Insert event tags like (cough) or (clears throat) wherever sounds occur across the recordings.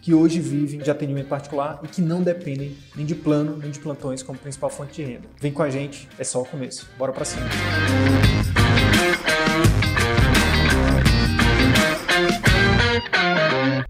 que hoje vivem de atendimento particular e que não dependem nem de plano nem de plantões como principal fonte de renda. Vem com a gente, é só o começo. Bora para cima.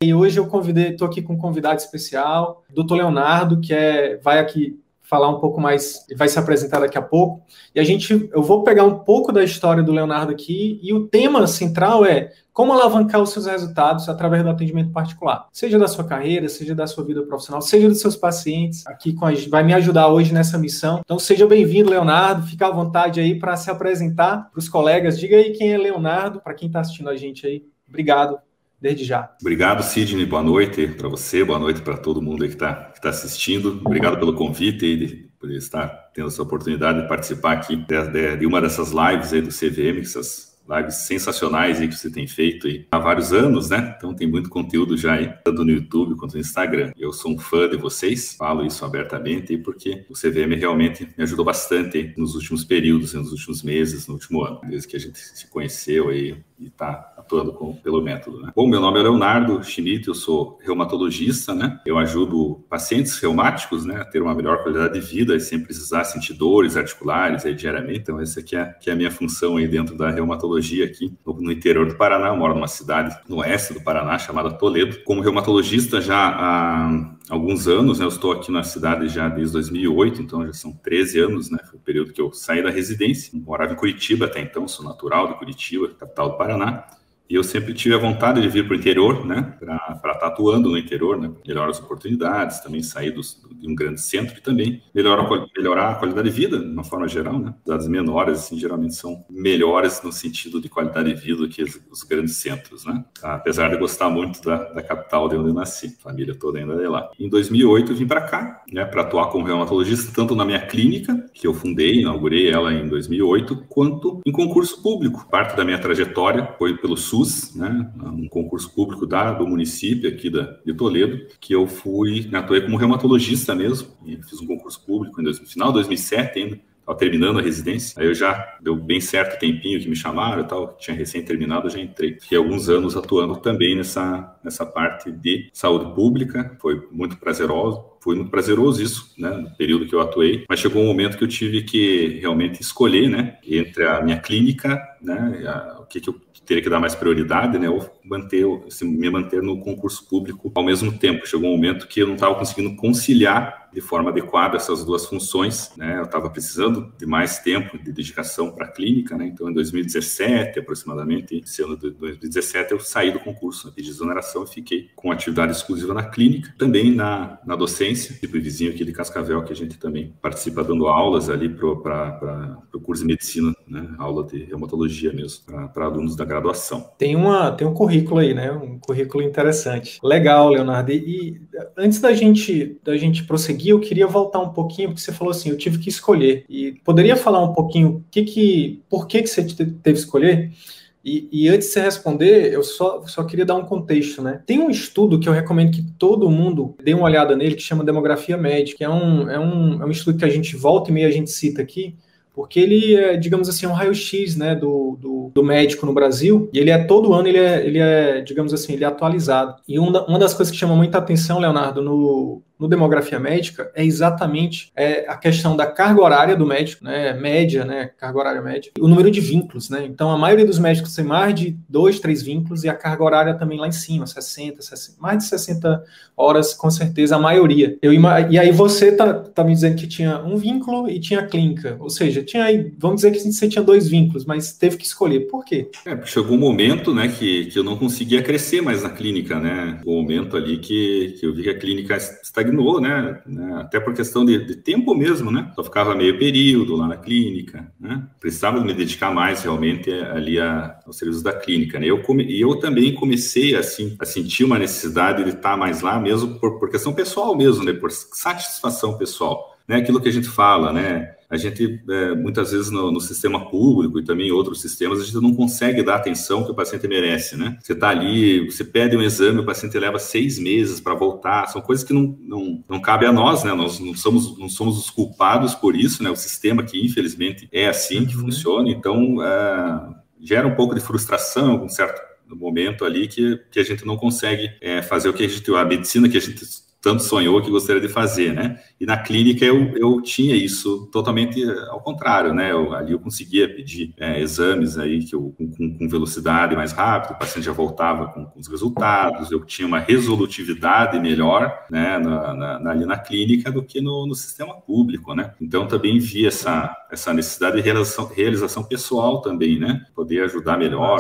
E hoje eu convidei, estou aqui com um convidado especial, Dr. Leonardo, que é, vai aqui falar um pouco mais, vai se apresentar daqui a pouco. E a gente, eu vou pegar um pouco da história do Leonardo aqui e o tema central é como alavancar os seus resultados através do atendimento particular, seja da sua carreira, seja da sua vida profissional, seja dos seus pacientes. Aqui com a, vai me ajudar hoje nessa missão. Então seja bem-vindo, Leonardo. Fica à vontade aí para se apresentar para os colegas. Diga aí quem é Leonardo, para quem está assistindo a gente aí. Obrigado desde já. Obrigado, Sidney. Boa noite para você, boa noite para todo mundo que está que tá assistindo. Obrigado pelo convite e por estar tendo essa oportunidade de participar aqui de, de, de uma dessas lives aí do CVM, essas lives sensacionais aí que você tem feito aí há vários anos, né? Então tem muito conteúdo já aí, tanto no YouTube quanto no Instagram. Eu sou um fã de vocês, falo isso abertamente, porque o CVM realmente me ajudou bastante nos últimos períodos, nos últimos meses, no último ano, desde que a gente se conheceu aí e está atuando com, pelo método. Né? Bom, meu nome é Leonardo Schmidt, eu sou reumatologista, né? Eu ajudo pacientes reumáticos, né, a ter uma melhor qualidade de vida sem precisar sentir dores articulares aí diariamente. Então, essa aqui é, que é a minha função aí dentro da reumatologia aqui no, interior do Paraná. Eu moro numa cidade no oeste do Paraná chamada Toledo. Como reumatologista já há alguns anos, né? Eu estou aqui na cidade já desde 2008, então já são 13 anos, né? Foi o período que eu saí da residência. Morava em Curitiba até então, sou natural de Curitiba, capital do Paraná. E eu sempre tive a vontade de vir para o interior, né, para estar tá atuando no interior, né, melhorar as oportunidades, também sair dos, de um grande centro e também melhorar, melhorar a qualidade de vida, de uma forma geral, né. Cidades menores, assim, geralmente são melhores no sentido de qualidade de vida do que os, os grandes centros, né. Apesar de gostar muito da, da, capital de onde eu nasci, a família toda ainda é lá. Em 2008 eu vim para cá, né, para atuar como reumatologista, tanto na minha clínica, que eu fundei, inaugurei ela em 2008, quanto em concurso público. Parte da minha trajetória foi pelo SUS, SUS, né, um concurso público da, do município aqui da, de Toledo, que eu fui, atuei como reumatologista mesmo, e fiz um concurso público no final de 2007 ainda, estava terminando a residência, aí eu já deu bem certo tempinho que me chamaram e tal, tinha recém terminado, eu já entrei. Fiquei alguns anos atuando também nessa, nessa parte de saúde pública, foi muito prazeroso, foi muito prazeroso isso, né, no período que eu atuei, mas chegou um momento que eu tive que realmente escolher, né, entre a minha clínica, né, a, o que, que eu teria que dar mais prioridade, né, ou manter, me manter no concurso público ao mesmo tempo. Chegou um momento que eu não estava conseguindo conciliar de forma adequada essas duas funções. Né? Eu estava precisando de mais tempo de dedicação para a clínica, né? então em 2017, aproximadamente, esse ano de 2017, eu saí do concurso, né? pedi exoneração e fiquei com atividade exclusiva na clínica, também na, na docência, tipo vizinho aqui de Cascavel, que a gente também participa dando aulas ali para curso de medicina, né? aula de reumatologia mesmo, para alunos da graduação. Tem, uma, tem um currículo aí, né? um currículo interessante. Legal, Leonardo. E, antes da gente, da gente prosseguir, seguir, eu queria voltar um pouquinho, porque você falou assim, eu tive que escolher. E poderia falar um pouquinho que que, por que, que você teve que escolher? E, e, antes de você responder, eu só, só queria dar um contexto, né? Tem um estudo que eu recomendo que todo mundo dê uma olhada nele, que chama Demografia Médica, que é um, é um, é um estudo que a gente volta e meia a gente cita aqui, porque ele é, digamos assim, um raio-x né, do, do, do, médico no Brasil, e ele é todo ano, ele é, ele é digamos assim, ele é atualizado. E uma, uma das coisas que chama muita atenção, Leonardo, no, no demografia médica é exatamente é, a questão da carga horária do médico, né, média, né, carga horária média, o número de vínculos, né? Então a maioria dos médicos tem mais de dois, três vínculos e a carga horária também lá em cima, 60, 60 mais de 60 horas com certeza a maioria. Eu e aí você tá, tá me dizendo que tinha um vínculo e tinha clínica, ou seja, tinha aí, vamos dizer que você tinha dois vínculos, mas teve que escolher. Por quê? É, chegou um momento, né, que, que eu não conseguia crescer mais na clínica, né? Um momento ali que, que eu vi que a clínica estagnou estagnou, né? né? Até por questão de, de, tempo mesmo, né? Só ficava meio período lá na clínica, né? Precisava me dedicar mais realmente ali a, aos serviços da clínica, né? Eu come, eu também comecei assim a sentir uma necessidade de estar mais lá mesmo por, por questão pessoal mesmo, né? Por satisfação pessoal, né? Aquilo que a gente fala, né? A gente, é, muitas vezes, no, no, sistema público e também em outros sistemas, a gente não consegue dar a atenção que o paciente merece, né? Você está ali, você pede um exame, o paciente leva seis meses para voltar, são coisas que não, não, não cabe a nós, né? Nós não somos, não somos os culpados por isso, né? O sistema que, infelizmente, é assim que uhum. funciona, então, é, gera um pouco de frustração em algum certo momento ali que, que a gente não consegue é, fazer o que a gente, a medicina que a gente tanto sonhou que gostaria de fazer, né? E na clínica eu, eu tinha isso totalmente ao contrário, né? Eu, ali eu conseguia pedir é, exames aí que eu, com, com, velocidade mais rápida, o paciente já voltava com, com, os resultados, eu tinha uma resolutividade melhor, né? Na, na, ali na clínica do que no, no, sistema público, né? Então também vi essa, essa necessidade de realização, realização pessoal também, né? Poder ajudar melhor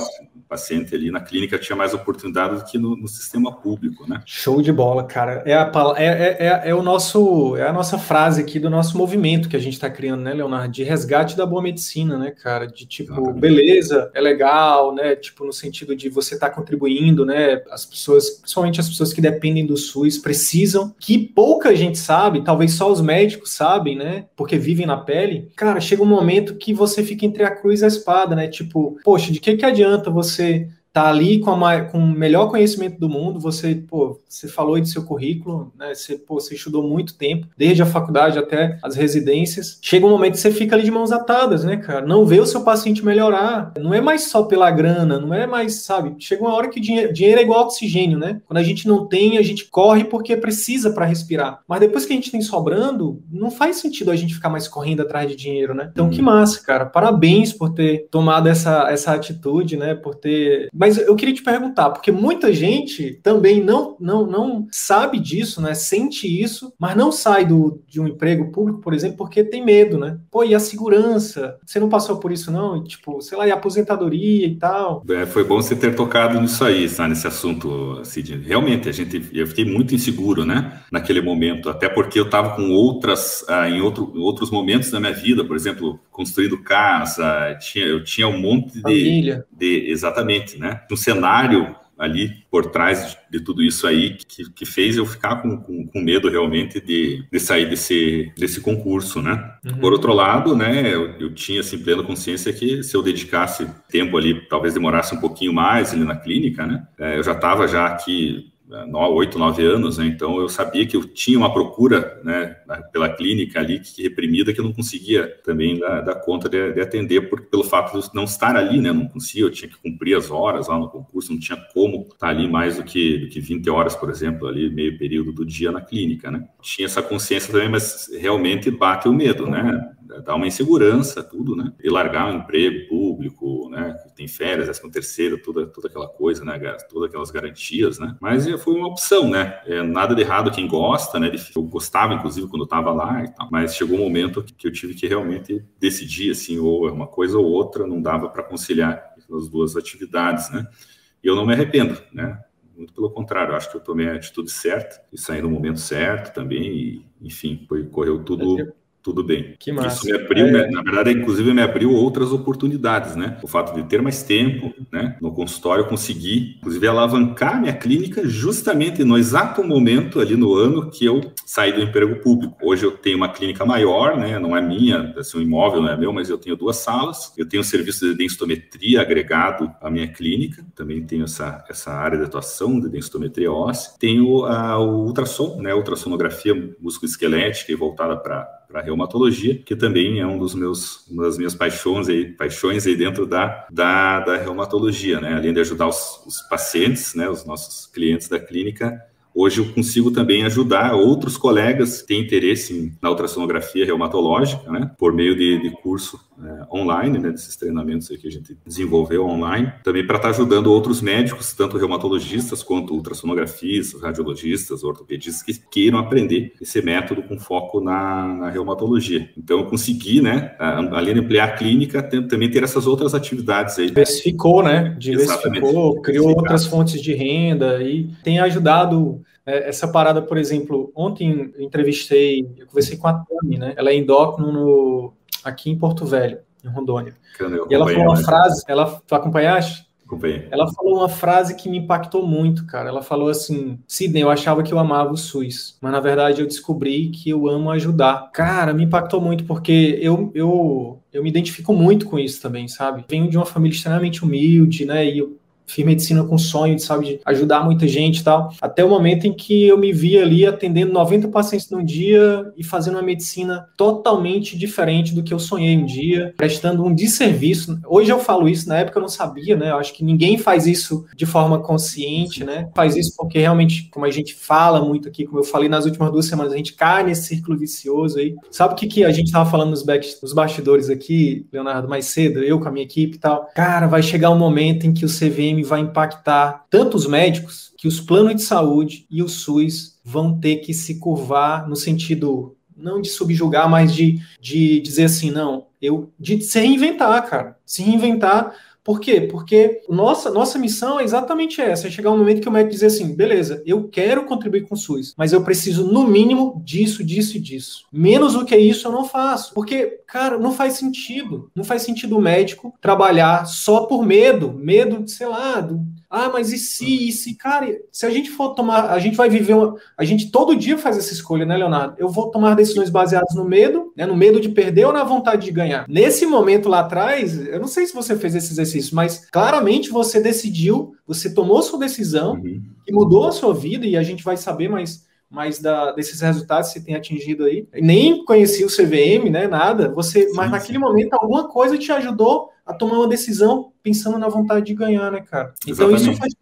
paciente ali na clínica tinha mais oportunidade do que no, no sistema público, né? Show de bola, cara. É a é, é, é, é, o nosso, é a nossa frase aqui do nosso movimento que a gente está criando, né, Leonardo? De resgate da boa medicina, né, cara? De tipo, beleza, é legal, né? Tipo, no sentido de você estar tá contribuindo, né? As pessoas, principalmente as pessoas que dependem do SUS, precisam, que pouca gente sabe, talvez só os médicos sabem, né? Porque vivem na pele. Cara, chega um momento que você fica entre a cruz e a espada, né? Tipo, poxa, de que, que adianta você c'est tá ali com, a, com o melhor conhecimento do mundo, você, pô, você falou aí do seu currículo, né? Você, pô, você estudou muito tempo, desde a faculdade até as residências. Chega um momento que você fica ali de mãos atadas, né, cara? Não vê o seu paciente melhorar. Não é mais só pela grana, não é mais, sabe? Chega uma hora que dinheiro, dinheiro é igual oxigênio, né? Quando a gente não tem, a gente corre porque precisa para respirar. Mas depois que a gente tem sobrando, não faz sentido a gente ficar mais correndo atrás de dinheiro, né? Então, que massa, cara. Parabéns por ter tomado essa, essa atitude, né? Por ter mas eu queria te perguntar, porque muita gente também não, não, não sabe disso, né? Sente isso, mas não sai do, de um emprego público, por exemplo, porque tem medo, né? Pô, e a segurança? Você não passou por isso, não? E, tipo, sei lá, e a aposentadoria e tal? É, foi bom você ter tocado nisso aí, nesse assunto, Cid. Realmente, a gente, eu fiquei muito inseguro, né? Naquele momento, até porque eu estava com outras, ah, em outro, outros momentos da minha vida, por exemplo, construindo casa, tinha, eu tinha um monte de. Família. de exatamente, né? Né? Um cenário ali por trás de tudo isso aí que, que fez eu ficar com, com, com medo realmente de, de sair desse, desse concurso, né? Uhum. Por outro lado, né, eu, eu, tinha assim plena consciência que se eu dedicasse tempo ali, talvez demorasse um pouquinho mais ali na clínica, né? É, eu já estava já aqui oito, nove anos, né? Então eu sabia que eu tinha uma procura, né, pela clínica ali que reprimida que eu não conseguia também dar, dar conta de, de, atender por, pelo fato de não estar ali, né? Não conseguia, eu tinha que cumprir as horas lá no concurso, não tinha como estar ali mais do que, do que 20 horas, por exemplo, ali meio período do dia na clínica, né? Tinha essa consciência também, mas realmente bate o medo, né? Dá uma insegurança, tudo, né? E largar um emprego público, né? Tem férias, décimo terceiro, toda, toda aquela coisa, né? Todas aquelas garantias, né? Mas foi uma opção, né? É, nada de errado quem gosta, né? Eu gostava, inclusive, quando eu estava lá e tal. Mas chegou um momento que eu tive que realmente decidir, assim, ou é uma coisa ou outra, não dava para conciliar as duas atividades, né? E eu não me arrependo, né? Muito pelo contrário, acho que eu tomei a atitude certa e saí no momento certo também, e, enfim, foi, correu tudo tudo bem. Que massa. Isso me abriu, é... né? na verdade, inclusive me abriu outras oportunidades, né? O fato de ter mais tempo, né? No consultório, eu consegui, inclusive, alavancar minha clínica justamente no exato momento ali no ano que eu saí do emprego público. Hoje eu tenho uma clínica maior, né? Não é minha, assim, um imóvel não é meu, mas eu tenho duas salas. Eu tenho um serviço de densitometria agregado à minha clínica. Também tenho essa, essa área de atuação de densitometria óssea. Tenho a, o ultrassom, né? Ultrassonografia musculoesquelética e voltada para para reumatologia, que também é um dos meus, uma das minhas paixões aí, paixões aí dentro da, da, da reumatologia, né? Além de ajudar os, os pacientes, né, os nossos clientes da clínica, Hoje eu consigo também ajudar outros colegas que têm interesse na ultrassonografia reumatológica, né, por meio de, de curso é, online, né, desses treinamentos que a gente desenvolveu online, também para estar tá ajudando outros médicos, tanto reumatologistas quanto ultrassonografistas, radiologistas, ortopedistas, que queiram aprender esse método com foco na, na reumatologia. Então eu consegui, né, além de ampliar a clínica, também ter essas outras atividades aí. Diversificou, né? Diversificou, criou outras fontes de renda e tem ajudado essa parada, por exemplo, ontem eu entrevistei, eu conversei com a Tami, né? Ela é endócrino no, aqui em Porto Velho, em Rondônia. E ela falou uma né? frase, ela, tu acompanhaste? Ela falou uma frase que me impactou muito, cara. Ela falou assim: Sidney, eu achava que eu amava o SUS, mas na verdade eu descobri que eu amo ajudar. Cara, me impactou muito porque eu, eu, eu me identifico muito com isso também, sabe? Venho de uma família extremamente humilde, né? E eu fiz medicina com sonho de, sabe, de ajudar muita gente e tal, até o momento em que eu me vi ali atendendo 90 pacientes no dia e fazendo uma medicina totalmente diferente do que eu sonhei um dia, prestando um desserviço. Hoje eu falo isso, na época eu não sabia, né? Eu acho que ninguém faz isso de forma consciente, né? Faz isso porque realmente, como a gente fala muito aqui, como eu falei nas últimas duas semanas, a gente cai nesse círculo vicioso aí. Sabe o que, que a gente tava falando nos, back, nos bastidores aqui, Leonardo, mais cedo, eu com a minha equipe e tal? Cara, vai chegar um momento em que o CVM vai impactar tanto os médicos que os planos de saúde e o SUS vão ter que se curvar no sentido não de subjugar, mas de, de dizer assim, não, eu de se reinventar, cara, se reinventar por quê? Porque nossa, nossa missão é exatamente essa: é chegar um momento que o médico dizer assim, beleza, eu quero contribuir com o SUS, mas eu preciso, no mínimo, disso, disso e disso. Menos do que isso eu não faço. Porque, cara, não faz sentido. Não faz sentido o médico trabalhar só por medo, medo, sei lá, do, ah, mas e se, e se, cara, se a gente for tomar, a gente vai viver uma, a gente todo dia faz essa escolha, né, Leonardo? Eu vou tomar decisões baseadas no medo, né, no medo de perder ou na vontade de ganhar. Nesse momento lá atrás, eu não sei se você fez esse exercício, mas claramente você decidiu, você tomou sua decisão uhum. e mudou a sua vida e a gente vai saber mais mais da, desses resultados que você tem atingido aí. Nem conhecia o CVM, né? Nada. Você, sim, mas naquele sim. momento alguma coisa te ajudou a tomar uma decisão pensando na vontade de ganhar, né, cara? Então isso faz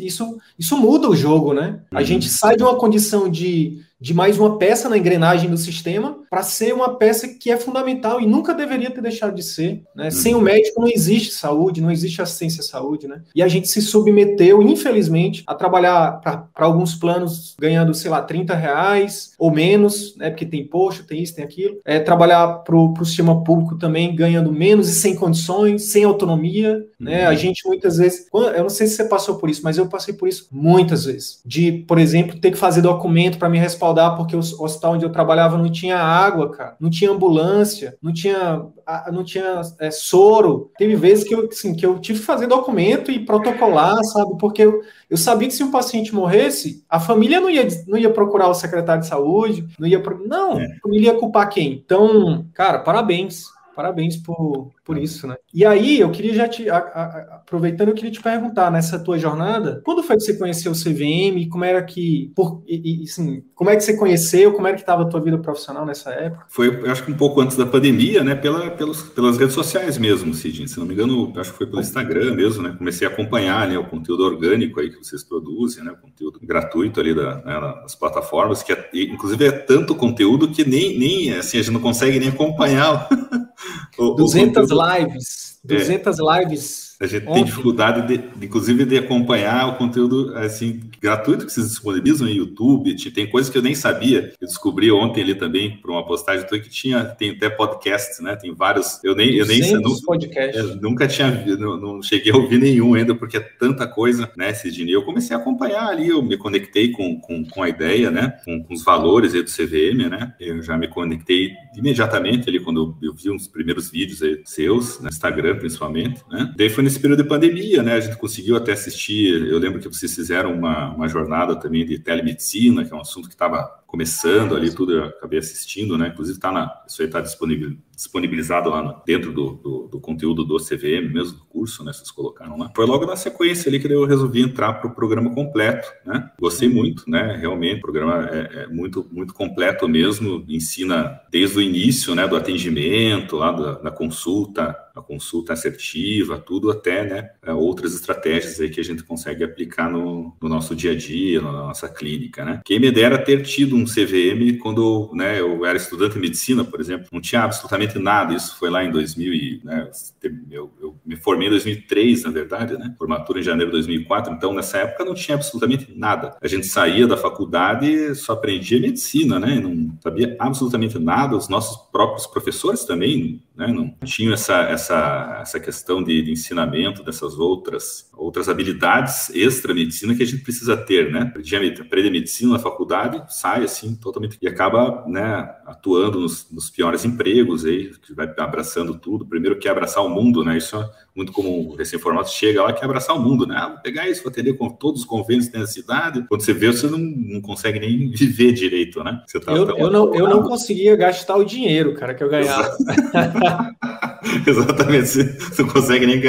isso, isso muda o jogo, né? Uhum. A gente sai de uma condição de de mais uma peça na engrenagem do sistema para ser uma peça que é fundamental e nunca deveria ter deixado de ser. Né? Uhum. Sem o médico não existe saúde, não existe assistência à saúde. Né? E a gente se submeteu, infelizmente, a trabalhar para alguns planos ganhando, sei lá, 30 reais ou menos, né? porque tem imposto, tem isso, tem aquilo. É, trabalhar para o sistema público também ganhando menos e sem condições, sem autonomia. Né? Uhum. A gente muitas vezes, eu não sei se você passou por isso, mas eu passei por isso muitas vezes. De, por exemplo, ter que fazer documento para me respaldar porque o hospital onde eu trabalhava não tinha água, cara, não tinha ambulância, não tinha, não tinha é, soro. Teve vezes que eu, assim, que eu tive que fazer documento e protocolar, sabe? Porque eu, eu sabia que se um paciente morresse, a família não ia, não ia procurar o secretário de saúde, não ia. Não, é. a família ia culpar quem? Então, cara, parabéns. Parabéns por, por isso, né? E aí, eu queria já te. A, a, aproveitando, eu queria te perguntar, nessa tua jornada, quando foi que você conheceu o CVM? Como era que. Por, e, e, assim, como é que você conheceu? Como era que estava a tua vida profissional nessa época? Foi, eu acho que um pouco antes da pandemia, né? Pela, pelos, pelas redes sociais mesmo, Cidinho. Se não me engano, acho que foi pelo Instagram mesmo, né? Comecei a acompanhar né, o conteúdo orgânico aí que vocês produzem, né? O conteúdo gratuito ali da, né, das plataformas, que é, inclusive é tanto conteúdo que nem, nem assim, a gente não consegue nem acompanhar. o, 200 (laughs) o lives, 200 é. lives a gente Ontem. tem dificuldade, de, inclusive, de acompanhar o conteúdo assim gratuito que vocês disponibilizam no YouTube. Tem coisas que eu nem sabia. Eu descobri ontem ali também por uma postagem que tinha tem até podcasts, né? Tem vários. Eu nem eu nem podcasts. Eu nunca tinha não, não, cheguei a ouvir nenhum ainda porque é tanta coisa, né, Sidney? Eu comecei a acompanhar ali. Eu me conectei com, com, com a ideia, né? Com, com os valores aí do CVM, né? Eu já me conectei imediatamente ali quando eu, eu vi uns primeiros vídeos aí seus no Instagram, principalmente, né? Daí foi nesse período de pandemia, né? A gente conseguiu até assistir. Eu lembro que vocês fizeram uma, uma jornada também de telemedicina, que é um assunto que estava começando ali, tudo eu acabei assistindo, né? Inclusive tá na, isso aí está disponível, disponibilizado lá no, dentro do, do, do, conteúdo do CVM, mesmo do curso, né? Vocês colocaram lá. Foi logo na sequência ali que eu resolvi entrar para o programa completo, né? Gostei muito, né? Realmente, o programa é, é, muito, muito completo mesmo, ensina desde o início, né? Do atendimento, lá da, da consulta, a consulta assertiva, tudo até, né? É, outras estratégias aí que a gente consegue aplicar no, no nosso dia a dia, na nossa clínica, né? Quem me dera ter tido um CVM quando né, eu era estudante de medicina, por exemplo, não tinha absolutamente nada. Isso foi lá em 2000 e, né, eu, eu, me formei em 2003, na verdade, né? Formatura em janeiro de 2004. Então, nessa época não tinha absolutamente nada. A gente saía da faculdade só aprendia medicina, né? Não sabia absolutamente nada. Os nossos próprios professores também né? Não tinham essa, essa, essa questão de, de ensinamento dessas outras, outras habilidades extra-medicina que a gente precisa ter, né? Aprende medicina na faculdade, sai assim totalmente e acaba, né, atuando nos, nos piores empregos aí, que vai abraçando tudo. Primeiro quer abraçar o mundo, né? Isso é muito como o recém-formado chega lá e quer abraçar o mundo, né? Ah, vou pegar isso, vou atender com todos os convênios que tem na cidade. Quando você vê, você não, não consegue nem viver direito, né? Tá eu, eu, não, eu não conseguia gastar o dinheiro, cara, que eu ganhava. (laughs) (laughs) Exatamente, você não consegue nem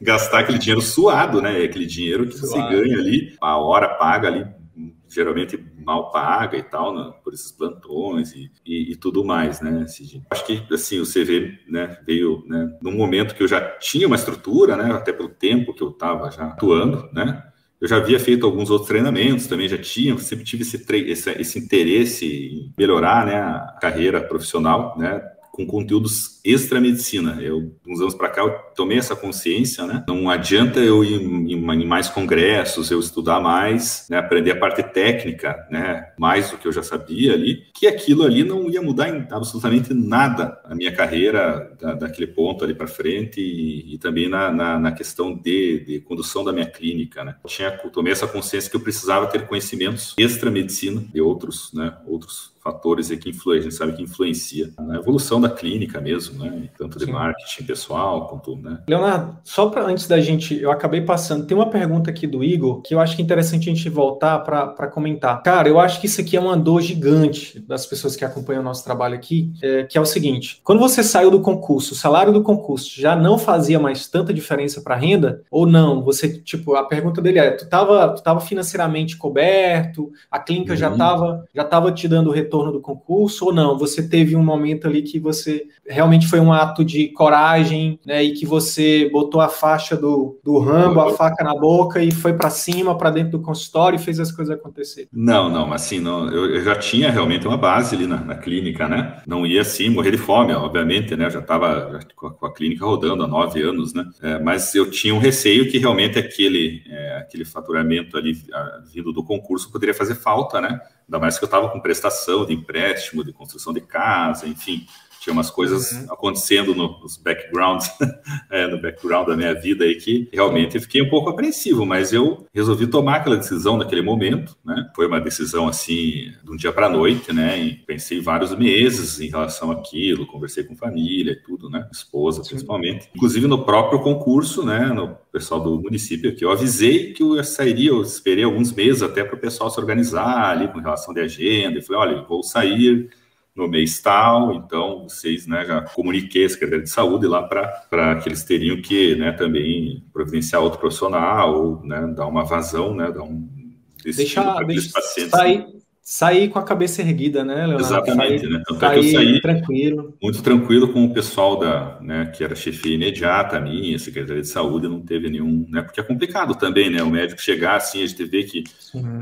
gastar aquele dinheiro suado, né? Aquele dinheiro que suado. você ganha ali, a hora paga ali geralmente mal paga e tal, né, por esses plantões e, e, e, tudo mais, né, Cid? Acho que, assim, o CV, né, veio, né, num momento que eu já tinha uma estrutura, né, até pelo tempo que eu estava já atuando, né, eu já havia feito alguns outros treinamentos, também já tinha, sempre tive esse, esse, esse interesse em melhorar, né, a carreira profissional, né, com conteúdos extra medicina. Eu, uns anos para cá, eu tomei essa consciência, né? Não adianta eu ir em, mais congressos, eu estudar mais, né? aprender a parte técnica, né? Mais do que eu já sabia ali, que aquilo ali não ia mudar em absolutamente nada a minha carreira da, daquele ponto ali para frente e, e também na, na, na, questão de, de condução da minha clínica, né? Eu tinha, tomei essa consciência que eu precisava ter conhecimentos extra medicina e outros, né? Outros fatores que influenciam, a gente sabe que influencia na evolução da clínica mesmo, né? Tanto de Sim. marketing pessoal quanto, né? Leonardo, só para antes da gente, eu acabei passando, tem uma pergunta aqui do Igor que eu acho que é interessante a gente voltar para comentar. Cara, eu acho que isso aqui é uma dor gigante das pessoas que acompanham o nosso trabalho aqui, é, que é o seguinte: quando você saiu do concurso, o salário do concurso já não fazia mais tanta diferença para renda ou não? Você, tipo, a pergunta dele é: tu estava tu tava financeiramente coberto, a clínica uhum. já estava já tava te dando retorno retorno do concurso ou não? Você teve um momento ali que você realmente foi um ato de coragem, né? E que você botou a faixa do, do Rambo, a faca na boca e foi para cima, para dentro do consultório e fez as coisas acontecer. Não, não, assim, não, eu, eu já tinha realmente uma base ali na, na, clínica, né? Não ia assim morrer de fome, obviamente, né? Eu já estava com, a clínica rodando há nove anos, né? É, mas eu tinha um receio que realmente aquele, é, aquele faturamento ali vindo do concurso poderia fazer falta, né? Ainda mais que eu estava com prestação de empréstimo, de construção de casa, enfim tinha umas coisas uhum. acontecendo no, nos backgrounds, (laughs) é, no background da minha vida aí que realmente eu fiquei um pouco apreensivo, mas eu resolvi tomar aquela decisão naquele momento, né? Foi uma decisão assim, de um dia para a noite, né? E pensei vários meses em relação àquilo, conversei com família e tudo, né? Esposa, Sim. principalmente. Inclusive no próprio concurso, né? No pessoal do município que eu avisei que eu sairia, eu esperei alguns meses até para o pessoal se organizar ali com relação de agenda, e falei, olha, vou sair no mês tal, então vocês, né, já comuniquei a Secretaria de Saúde lá para que eles teriam que, né, também providenciar outro profissional, ou, né, dar uma vazão, né, dar um deixa, deixa pacientes. Sair, sair com a cabeça erguida, né, Leonardo? Exatamente, sair, né? Tanto é que eu saí tranquilo. muito tranquilo com o pessoal da, né, que era chefia imediata, a minha, Secretaria de Saúde, não teve nenhum, né, porque é complicado também, né, o médico chegar assim, a gente vê que,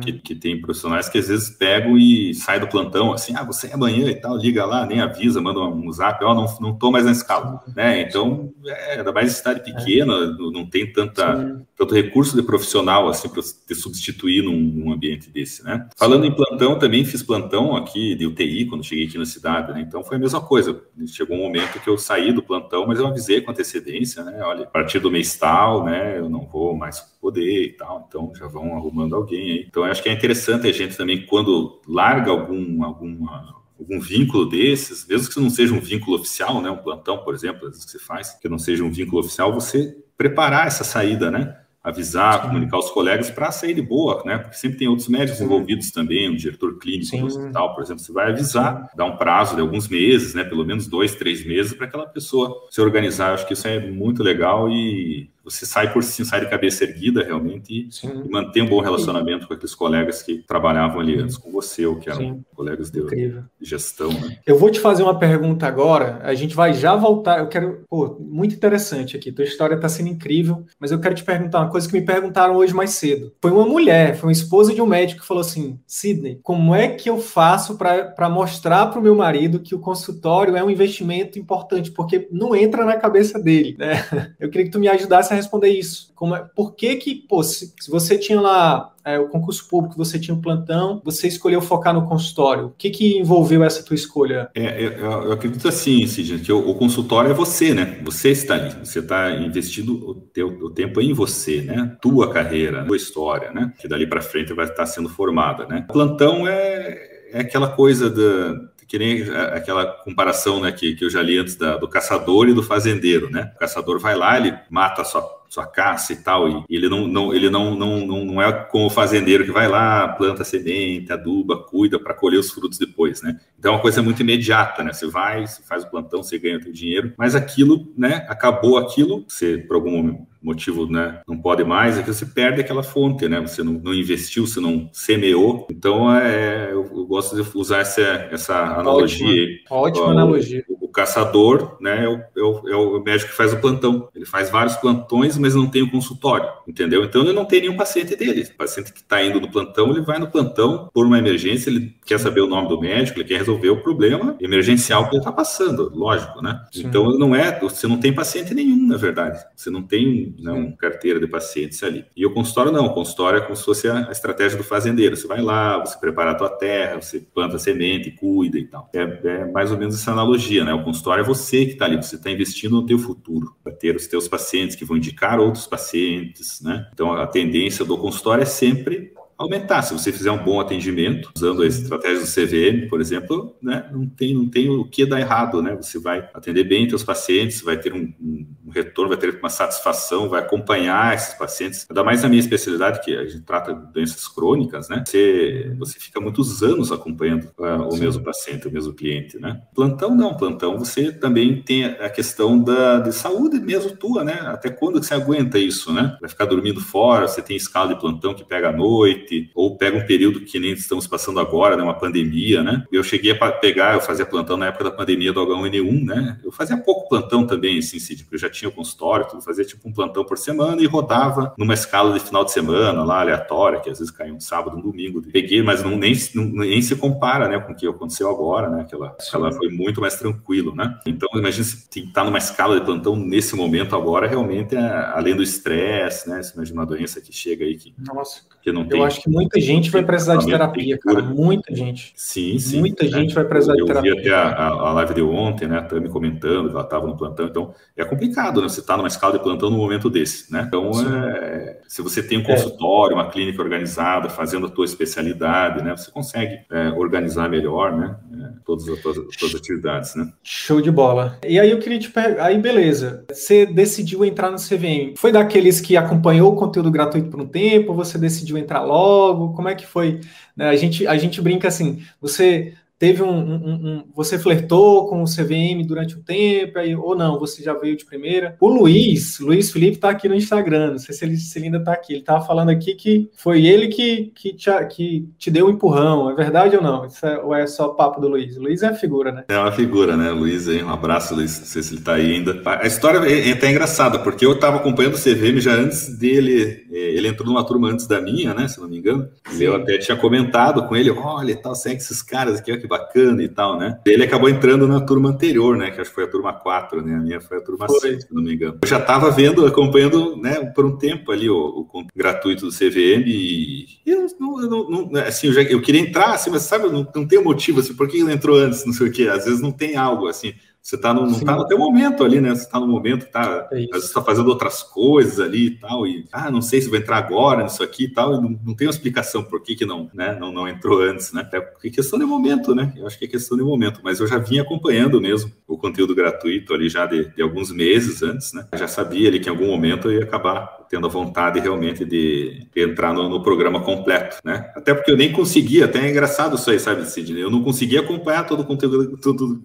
que, que, tem profissionais que às vezes pegam e sai do plantão, assim, ah, você é amanhã e tal, liga lá, nem avisa, manda um zap, ó, oh, não, não tô mais na escala, né, então, é, ainda mais cidade pequena, é. não tem tanta, tanto recurso de profissional, assim, para te substituir num, num ambiente desse, né. Falando Sim. em plantão, então, também fiz plantão aqui de UTI quando cheguei aqui na cidade, né? Então foi a mesma coisa. Chegou um momento que eu saí do plantão, mas eu avisei com antecedência, né? Olha, a partir do mês tal, né? Eu não vou mais poder e tal. Então já vão arrumando alguém aí. Então acho que é interessante a gente também, quando larga algum, alguma, algum vínculo desses, mesmo que não seja um vínculo oficial, né? Um plantão, por exemplo, que você faz, que não seja um vínculo oficial, você preparar essa saída, né? Avisar, comunicar os colegas para sair de boa, né? Porque sempre tem outros médicos envolvidos também, um diretor clínico Sim. do hospital, por exemplo, você vai avisar, dar um prazo de alguns meses, né? Pelo menos dois, três meses para aquela pessoa se organizar. Eu acho que isso é muito legal e você sai por si, sai de cabeça erguida realmente e, e mantém um bom relacionamento com aqueles colegas que trabalhavam ali antes com você ou que eram Sim. colegas de, de, gestão. Né? Eu vou te fazer uma pergunta agora, a gente vai já voltar, eu quero, pô, muito interessante aqui, tua história está sendo incrível, mas eu quero te perguntar uma coisa que me perguntaram hoje mais cedo. Foi uma mulher, foi uma esposa de um médico que falou assim, Sidney, como é que eu faço para mostrar para o meu marido que o consultório é um investimento importante, porque não entra na cabeça dele, né? (laughs) Eu queria que tu me ajudasse a responder isso. Como é, por que que, pô, se, se você tinha lá é, o concurso público, você tinha o plantão, você escolheu focar no consultório. O que que envolveu essa tua escolha? É, eu, eu acredito assim, Sidney, que o, o, consultório é você, né? Você está ali, você está investindo o, teu, o tempo em você, né? Tua carreira, tua história, né? Que dali para frente vai estar sendo formada, né? O plantão é, é aquela coisa da, que nem aquela comparação né, que, que eu já li antes da, do caçador e do fazendeiro, né? O caçador vai lá, ele mata a sua sua caça e tal, e ele não, não ele não, não, não, não é como o fazendeiro que vai lá, planta semente, aduba, cuida para colher os frutos depois, né? Então é uma coisa muito imediata, né? Você vai, você faz o plantão, você ganha o seu dinheiro, mas aquilo, né? Acabou aquilo, você por algum motivo, né? Não pode mais, é que você perde aquela fonte, né? Você não, não investiu, você não semeou. Então é, eu, eu gosto de usar essa, essa analogia. Ótima, ótima analogia. Caçador, né? É o, é o, é o médico que faz o plantão. Ele faz vários plantões mas não tem o consultório, entendeu? Então ele não tem nenhum paciente dele. O paciente que está indo no plantão, ele vai no plantão por uma emergência, ele quer saber o nome do médico, ele quer resolver o problema emergencial que ele está passando, lógico, né? Sim. Então não é, você não tem paciente nenhum, na verdade. Você não tem né, uma carteira de pacientes ali. E o consultório não, o consultório é como se fosse a, estratégia do fazendeiro. Você vai lá, você prepara a tua terra, você planta semente, cuida e tal. É, é mais ou menos essa analogia, né? O consultório é você que está ali, você está investindo no teu futuro, para ter os teus pacientes que vão indicar outros pacientes, né? Então, a tendência do consultório é sempre aumentar. Se você fizer um bom atendimento, usando a estratégia do CVM, por exemplo, né, não, tem, não tem o que dar errado, né? Você vai atender bem seus pacientes, vai ter um, um, retorno, vai ter uma satisfação, vai acompanhar esses pacientes. Ainda mais na minha especialidade, que a gente trata de doenças crônicas, né? Você, você fica muitos anos acompanhando uh, o Sim. mesmo paciente, o mesmo cliente, né? Plantão não, plantão você também tem a questão da de saúde mesmo tua, né? Até quando você aguenta isso, né? Vai ficar dormindo fora, você tem escala de plantão que pega à noite, ou pega um período que nem estamos passando agora, né, uma pandemia, né? Eu cheguei a pegar, eu fazia plantão na época da pandemia do H1N1, né? Eu fazia pouco plantão também, assim, assim eu já tinha o consultório, tudo, fazia tipo um plantão por semana e rodava numa escala de final de semana lá, aleatória, que às vezes caía um sábado, um domingo. Peguei, mas não, nem, não, nem se compara, né, com o que aconteceu agora, né? Aquela, aquela foi muito mais tranquilo, né? Então, imagina se estar numa escala de plantão nesse momento agora, realmente, é, além do estresse, né? Você imagina uma doença que chega aí que, Nossa. que não tem. Acho que muita gente vai precisar de terapia, cara. Muita gente. Sim, sim. Muita né? gente vai precisar eu, de terapia. Eu vi até a, a live de ontem, né? A Tami comentando, ela estava no plantão. Então, é complicado, né? Você está numa escala de plantão no momento desse, né? Então, é, se você tem um consultório, uma clínica organizada, fazendo a tua especialidade, né? Você consegue é, organizar melhor, né? É, todas as tuas atividades, né? Show de bola. E aí eu queria te perguntar, aí beleza, você decidiu entrar no CVM. Foi daqueles que acompanhou o conteúdo gratuito por um tempo, você decidiu entrar logo? Logo? Como é que foi? Né, a gente, a gente brinca assim, você teve um, um, um, você flertou com o CVM durante um tempo aí, ou não, você já veio de primeira. O Luiz, Luiz Felipe está aqui no Instagram, não sei se ele, se ele ainda está aqui. Ele estava falando aqui que foi ele que, que, te, que te deu um empurrão, é verdade ou não? Isso é, ou é só papo do Luiz? O Luiz é a figura, né? É uma figura, né? Luiz aí, um abraço, Luiz, não sei se ele está aí ainda. A história é, é até engraçada, porque eu estava acompanhando o CVM já antes dele, é, ele entrou numa turma antes da minha, né? Se não me engano. Sim. Eu até tinha comentado com ele, olha, tal, segue esses caras aqui, ó, que bacana e tal, né? Ele acabou entrando na turma anterior, né? Que acho que foi a turma 4, né? A minha foi a turma foi. 6, se não me engano. Eu já estava vendo, acompanhando, né, por um tempo ali o, o gratuito do CVM e eu não, eu não, né, assim, eu, já, eu queria entrar, assim, mas sabe, não, não tem motivo, assim, por que ele entrou antes, não sei o quê. Às vezes não tem algo, assim, você tá no, não está no teu momento ali, né? Você está no momento que tá, é às vezes está fazendo outras coisas ali e tal, e ah, não sei se vou entrar agora nisso aqui e tal, e não, não tem uma explicação por que, que não, né? Não, não entrou antes, né? É é questão de momento, né? Eu acho que é questão de momento, mas eu já vinha acompanhando mesmo o conteúdo gratuito ali já de, de alguns meses antes, né? já sabia ali que em algum momento eu ia acabar tendo a vontade realmente de, de entrar no, no, programa completo, né? Até porque eu nem conseguia, até é engraçado isso aí, sabe, Sidney? Eu não conseguia acompanhar todo o conteúdo, tudo,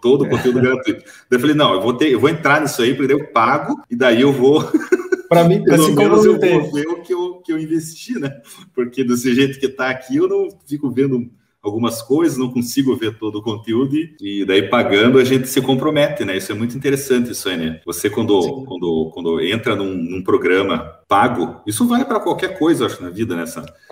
todo o conteúdo gratuito. Daí eu falei, não, eu vou ter, eu vou entrar nisso aí, porque eu pago, e daí eu vou. (laughs) Para mim, (laughs) pelo menos eu vou ver o que eu, que eu investi, né? Porque desse jeito que está aqui, eu não fico vendo algumas coisas, não consigo ver todo o conteúdo e, e, daí pagando a gente se compromete, né? Isso é muito interessante, isso aí, né? Você quando, quando, quando entra num, num programa pago, isso vale para qualquer coisa, acho, na vida. Né?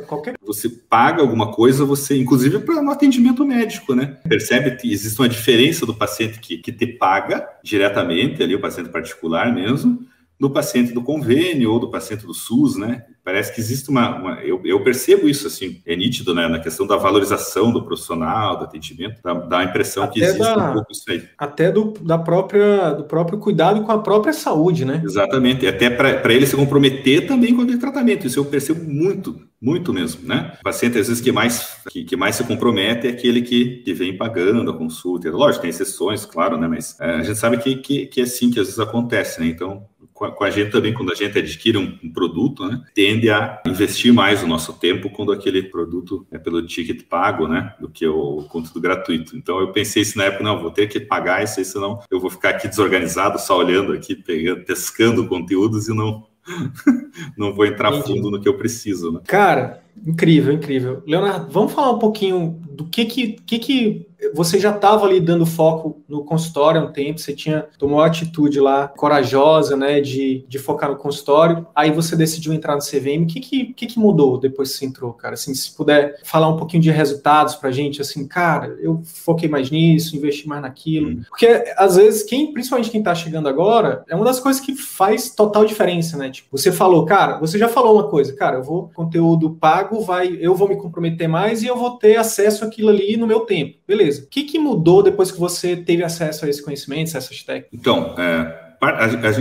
Qualquer... Você paga alguma coisa, você, inclusive para um atendimento médico, né? Percebe que existe uma diferença do paciente que, que te paga diretamente, ali, o paciente particular mesmo, do paciente do convênio ou do paciente do SUS, né? Parece que existe uma, uma eu, eu, percebo isso assim, é nítido, né, na questão da valorização do profissional, do atendimento, dá, dá a impressão até que existe da, um pouco isso aí. Até do, da própria, do próprio cuidado com a própria saúde, né? Exatamente, e até para ele se comprometer também com o tratamento, isso eu percebo muito, muito mesmo, né? O paciente, às vezes, que mais, que, que mais se compromete é aquele que, que vem pagando a consulta, lógico, tem exceções, claro, né, mas é, a gente sabe que, que, que é assim que às vezes acontece, né, então com a gente também, quando a gente adquire um, um, produto, né, tende a investir mais o nosso tempo quando aquele produto é pelo ticket pago, né, do que o, o conteúdo gratuito. Então eu pensei isso na época, não, vou ter que pagar isso aí, senão eu vou ficar aqui desorganizado, só olhando aqui, pegando, pescando conteúdos e não (laughs) não vou entrar Entendi. fundo no que eu preciso, né? Cara, incrível, incrível. Leonardo, vamos falar um pouquinho do que que, que, que você já estava ali dando foco no consultório há um tempo, você tinha tomou uma atitude lá corajosa, né, de, de focar no consultório. Aí você decidiu entrar no CVM. O que que, que que mudou depois que você entrou, cara? Assim, se puder falar um pouquinho de resultados para gente, assim, cara, eu foquei mais nisso, investi mais naquilo. Hum. Porque às vezes quem, principalmente quem está chegando agora, é uma das coisas que faz total diferença, né? Tipo, você falou, cara, você já falou uma coisa, cara, eu vou conteúdo pago, vai, eu vou me comprometer mais e eu vou ter acesso àquilo ali no meu tempo. Beleza. O que, que mudou depois que você teve acesso a esse conhecimento, a essas técnicas? Então, é,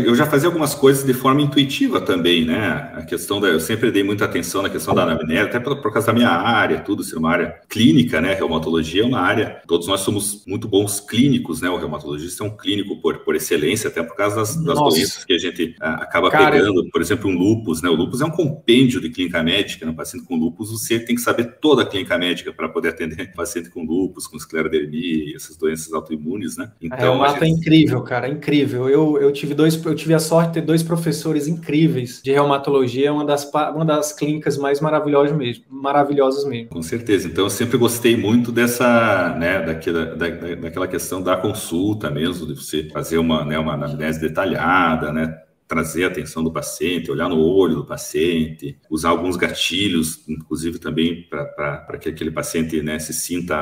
eu já fazia algumas coisas de forma intuitiva também, né? A questão da. Eu sempre dei muita atenção na questão da anamnese, até por, por causa da minha área, tudo, ser uma área clínica, né? Reumatologia é uma área. Todos nós somos muito bons clínicos, né? O reumatologista é um clínico por, por excelência, até por causa das, das doenças que a gente a, acaba Cara, pegando. Por exemplo, um lupus, né? O lupus é um compêndio de clínica médica. Né? paciente com lupus, você tem que saber toda a clínica médica para poder atender paciente com lupus, com esclerodermia, essas doenças autoimunes, né? Então, a gente... é incrível, cara, é incrível. Eu, eu tive dois, eu tive a sorte de ter dois professores incríveis de reumatologia, uma das, uma das clínicas mais maravilhosas mesmo, maravilhosas mesmo. Com certeza. Então, eu sempre gostei muito dessa, né, daquela, da, daquela questão da consulta mesmo, de você fazer uma, né, uma anamnese detalhada, né, trazer a atenção do paciente, olhar no olho do paciente, usar alguns gatilhos, inclusive também para que aquele paciente né, se sinta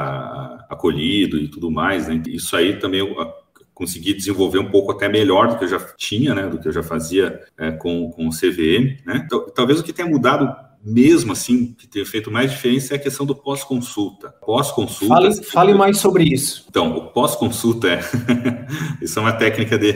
acolhido e tudo mais. Né? Isso aí também eu consegui desenvolver um pouco até melhor do que eu já tinha, né, do que eu já fazia é, com, com o CVM, né? Então, talvez o que tenha mudado mesmo assim, que tem feito mais diferença é a questão do pós-consulta. Pós-consulta. Fale, fale, mais sobre isso. Então, o pós-consulta é. (laughs) isso é uma técnica de,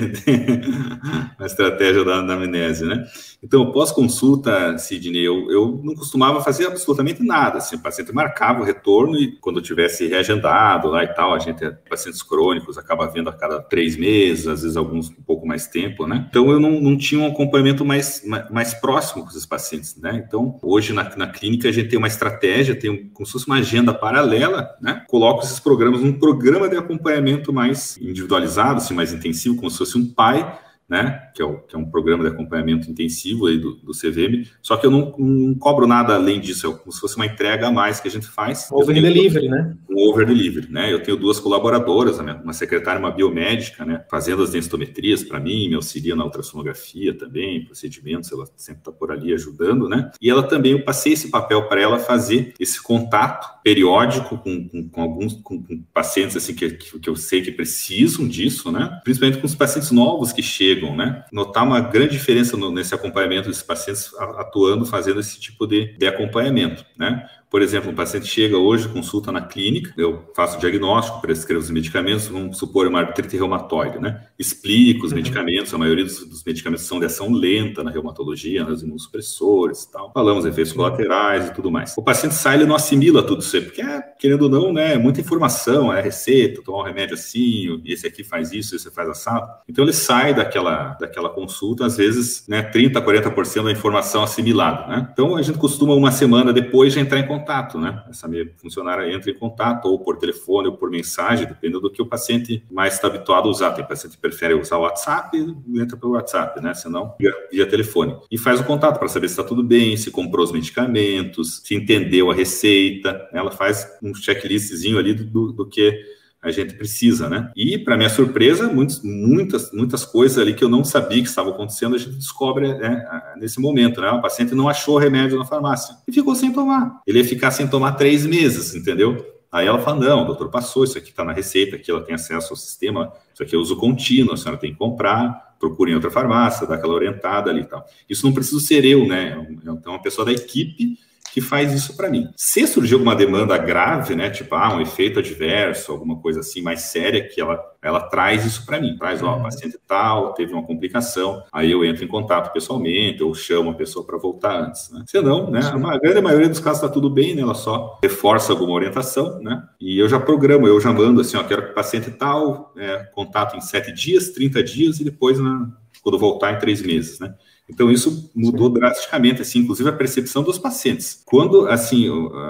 uma estratégia da, da amnésia, né? Então, pós-consulta, Sidney, eu, eu não costumava fazer absolutamente nada. Assim, o paciente marcava o retorno e quando tivesse reagendado lá e tal, a gente, pacientes crônicos, acaba vendo a cada três meses, às vezes alguns um pouco mais tempo, né? Então, eu não, não tinha um acompanhamento mais, mais, mais próximo com esses pacientes, né? Então, hoje na, na clínica a gente tem uma estratégia, tem um, como se fosse uma agenda paralela, né? Coloco esses programas num programa de acompanhamento mais individualizado, assim, mais intensivo, como se fosse um pai né, que é, o, que é, um programa de acompanhamento intensivo aí do, do CVM, só que eu não, não, cobro nada além disso, é como se fosse uma entrega a mais que a gente faz. Over delivery, né? Um over delivery, né? Eu tenho duas colaboradoras, uma secretária e uma biomédica, né, fazendo as densitometrias para mim, me auxilia na ultrassonografia também, procedimentos, ela sempre está por ali ajudando, né? E ela também, eu passei esse papel para ela fazer esse contato periódico com, com, com alguns com, com, pacientes assim que, que eu sei que precisam disso, né? Principalmente com os pacientes novos que chegam chegam, né? Notar uma grande diferença no, nesse acompanhamento desses pacientes atuando, fazendo esse tipo de, de acompanhamento, né? Por exemplo, um paciente chega hoje, consulta na clínica, eu faço o diagnóstico, prescrevo os medicamentos, vamos supor uma artrite reumatoide, né? Explico os uhum. medicamentos, a maioria dos, dos, medicamentos são de ação lenta na reumatologia, nos imunossupressores e tal. Falamos efeitos colaterais e tudo mais. O paciente sai, ele não assimila tudo isso aí, porque, é, querendo ou não, né, é muita informação, é receita, tomar um remédio assim, esse aqui faz isso, esse faz assado. Então ele sai daquela, daquela consulta, às vezes, né, 30, 40% da informação assimilada, né? Então a gente costuma uma semana depois de entrar em contato, né? Essa minha funcionária entra em contato, ou por telefone, ou por mensagem, dependendo do que o paciente mais está habituado a usar. Tem paciente que prefere usar o WhatsApp, entra pelo WhatsApp, né? Senão, via, via telefone. E faz o contato para saber se está tudo bem, se comprou os medicamentos, se entendeu a receita. Ela faz um checklistzinho ali do, do que a gente precisa, né? E, para minha surpresa, muitas, muitas, muitas coisas ali que eu não sabia que estavam acontecendo, a gente descobre né, nesse momento, né? O paciente não achou remédio na farmácia e ficou sem tomar. Ele ia ficar sem tomar três meses, entendeu? Aí ela fala: não, o doutor passou, isso aqui está na receita, aqui ela tem acesso ao sistema, isso aqui é uso contínuo, a senhora tem que comprar procurem outra farmácia, dá aquela orientada ali e tal. Isso não precisa ser eu, né? Então, uma pessoa da equipe que faz isso para mim. Se surgir alguma demanda grave, né, tipo ah, um efeito adverso, alguma coisa assim mais séria, que ela, ela traz isso para mim, traz, ó, uhum. paciente tal, teve uma complicação, aí eu entro em contato pessoalmente, eu chamo a pessoa para voltar antes, né? Senão, né, a grande maioria dos casos está tudo bem, né, ela só reforça alguma orientação, né, e eu já programo, eu já mando assim, ó, quero que o paciente tal, é, contato em sete dias, 30 dias e depois, na, quando voltar em três meses, né? Então isso mudou drasticamente, assim, inclusive a percepção dos pacientes. Quando assim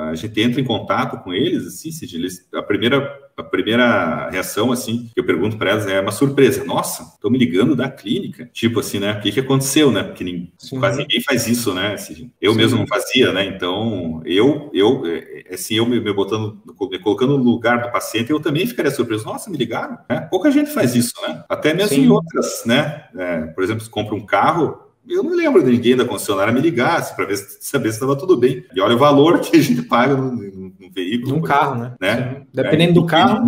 a gente entra em contato com eles, assim, a primeira a primeira reação assim que eu pergunto para elas é uma surpresa. Nossa, estão me ligando da clínica, tipo assim, né? O que, que aconteceu, né? Porque ninguém, quase ninguém faz isso, né? Assim, eu Sim. mesmo não fazia, né? Então eu eu é, é, assim eu me, me botando me colocando no lugar do paciente, eu também ficaria surpreso. Nossa, me ligaram? Né? Pouca gente faz isso, né? Até mesmo Sim. em outras, né? É, por exemplo, compra um carro eu não lembro de ninguém da concessionária me ligasse para ver saber se estava tudo bem. E olha o valor que a gente paga no, veículo. Num carro, né? né? Dependendo é, do carro.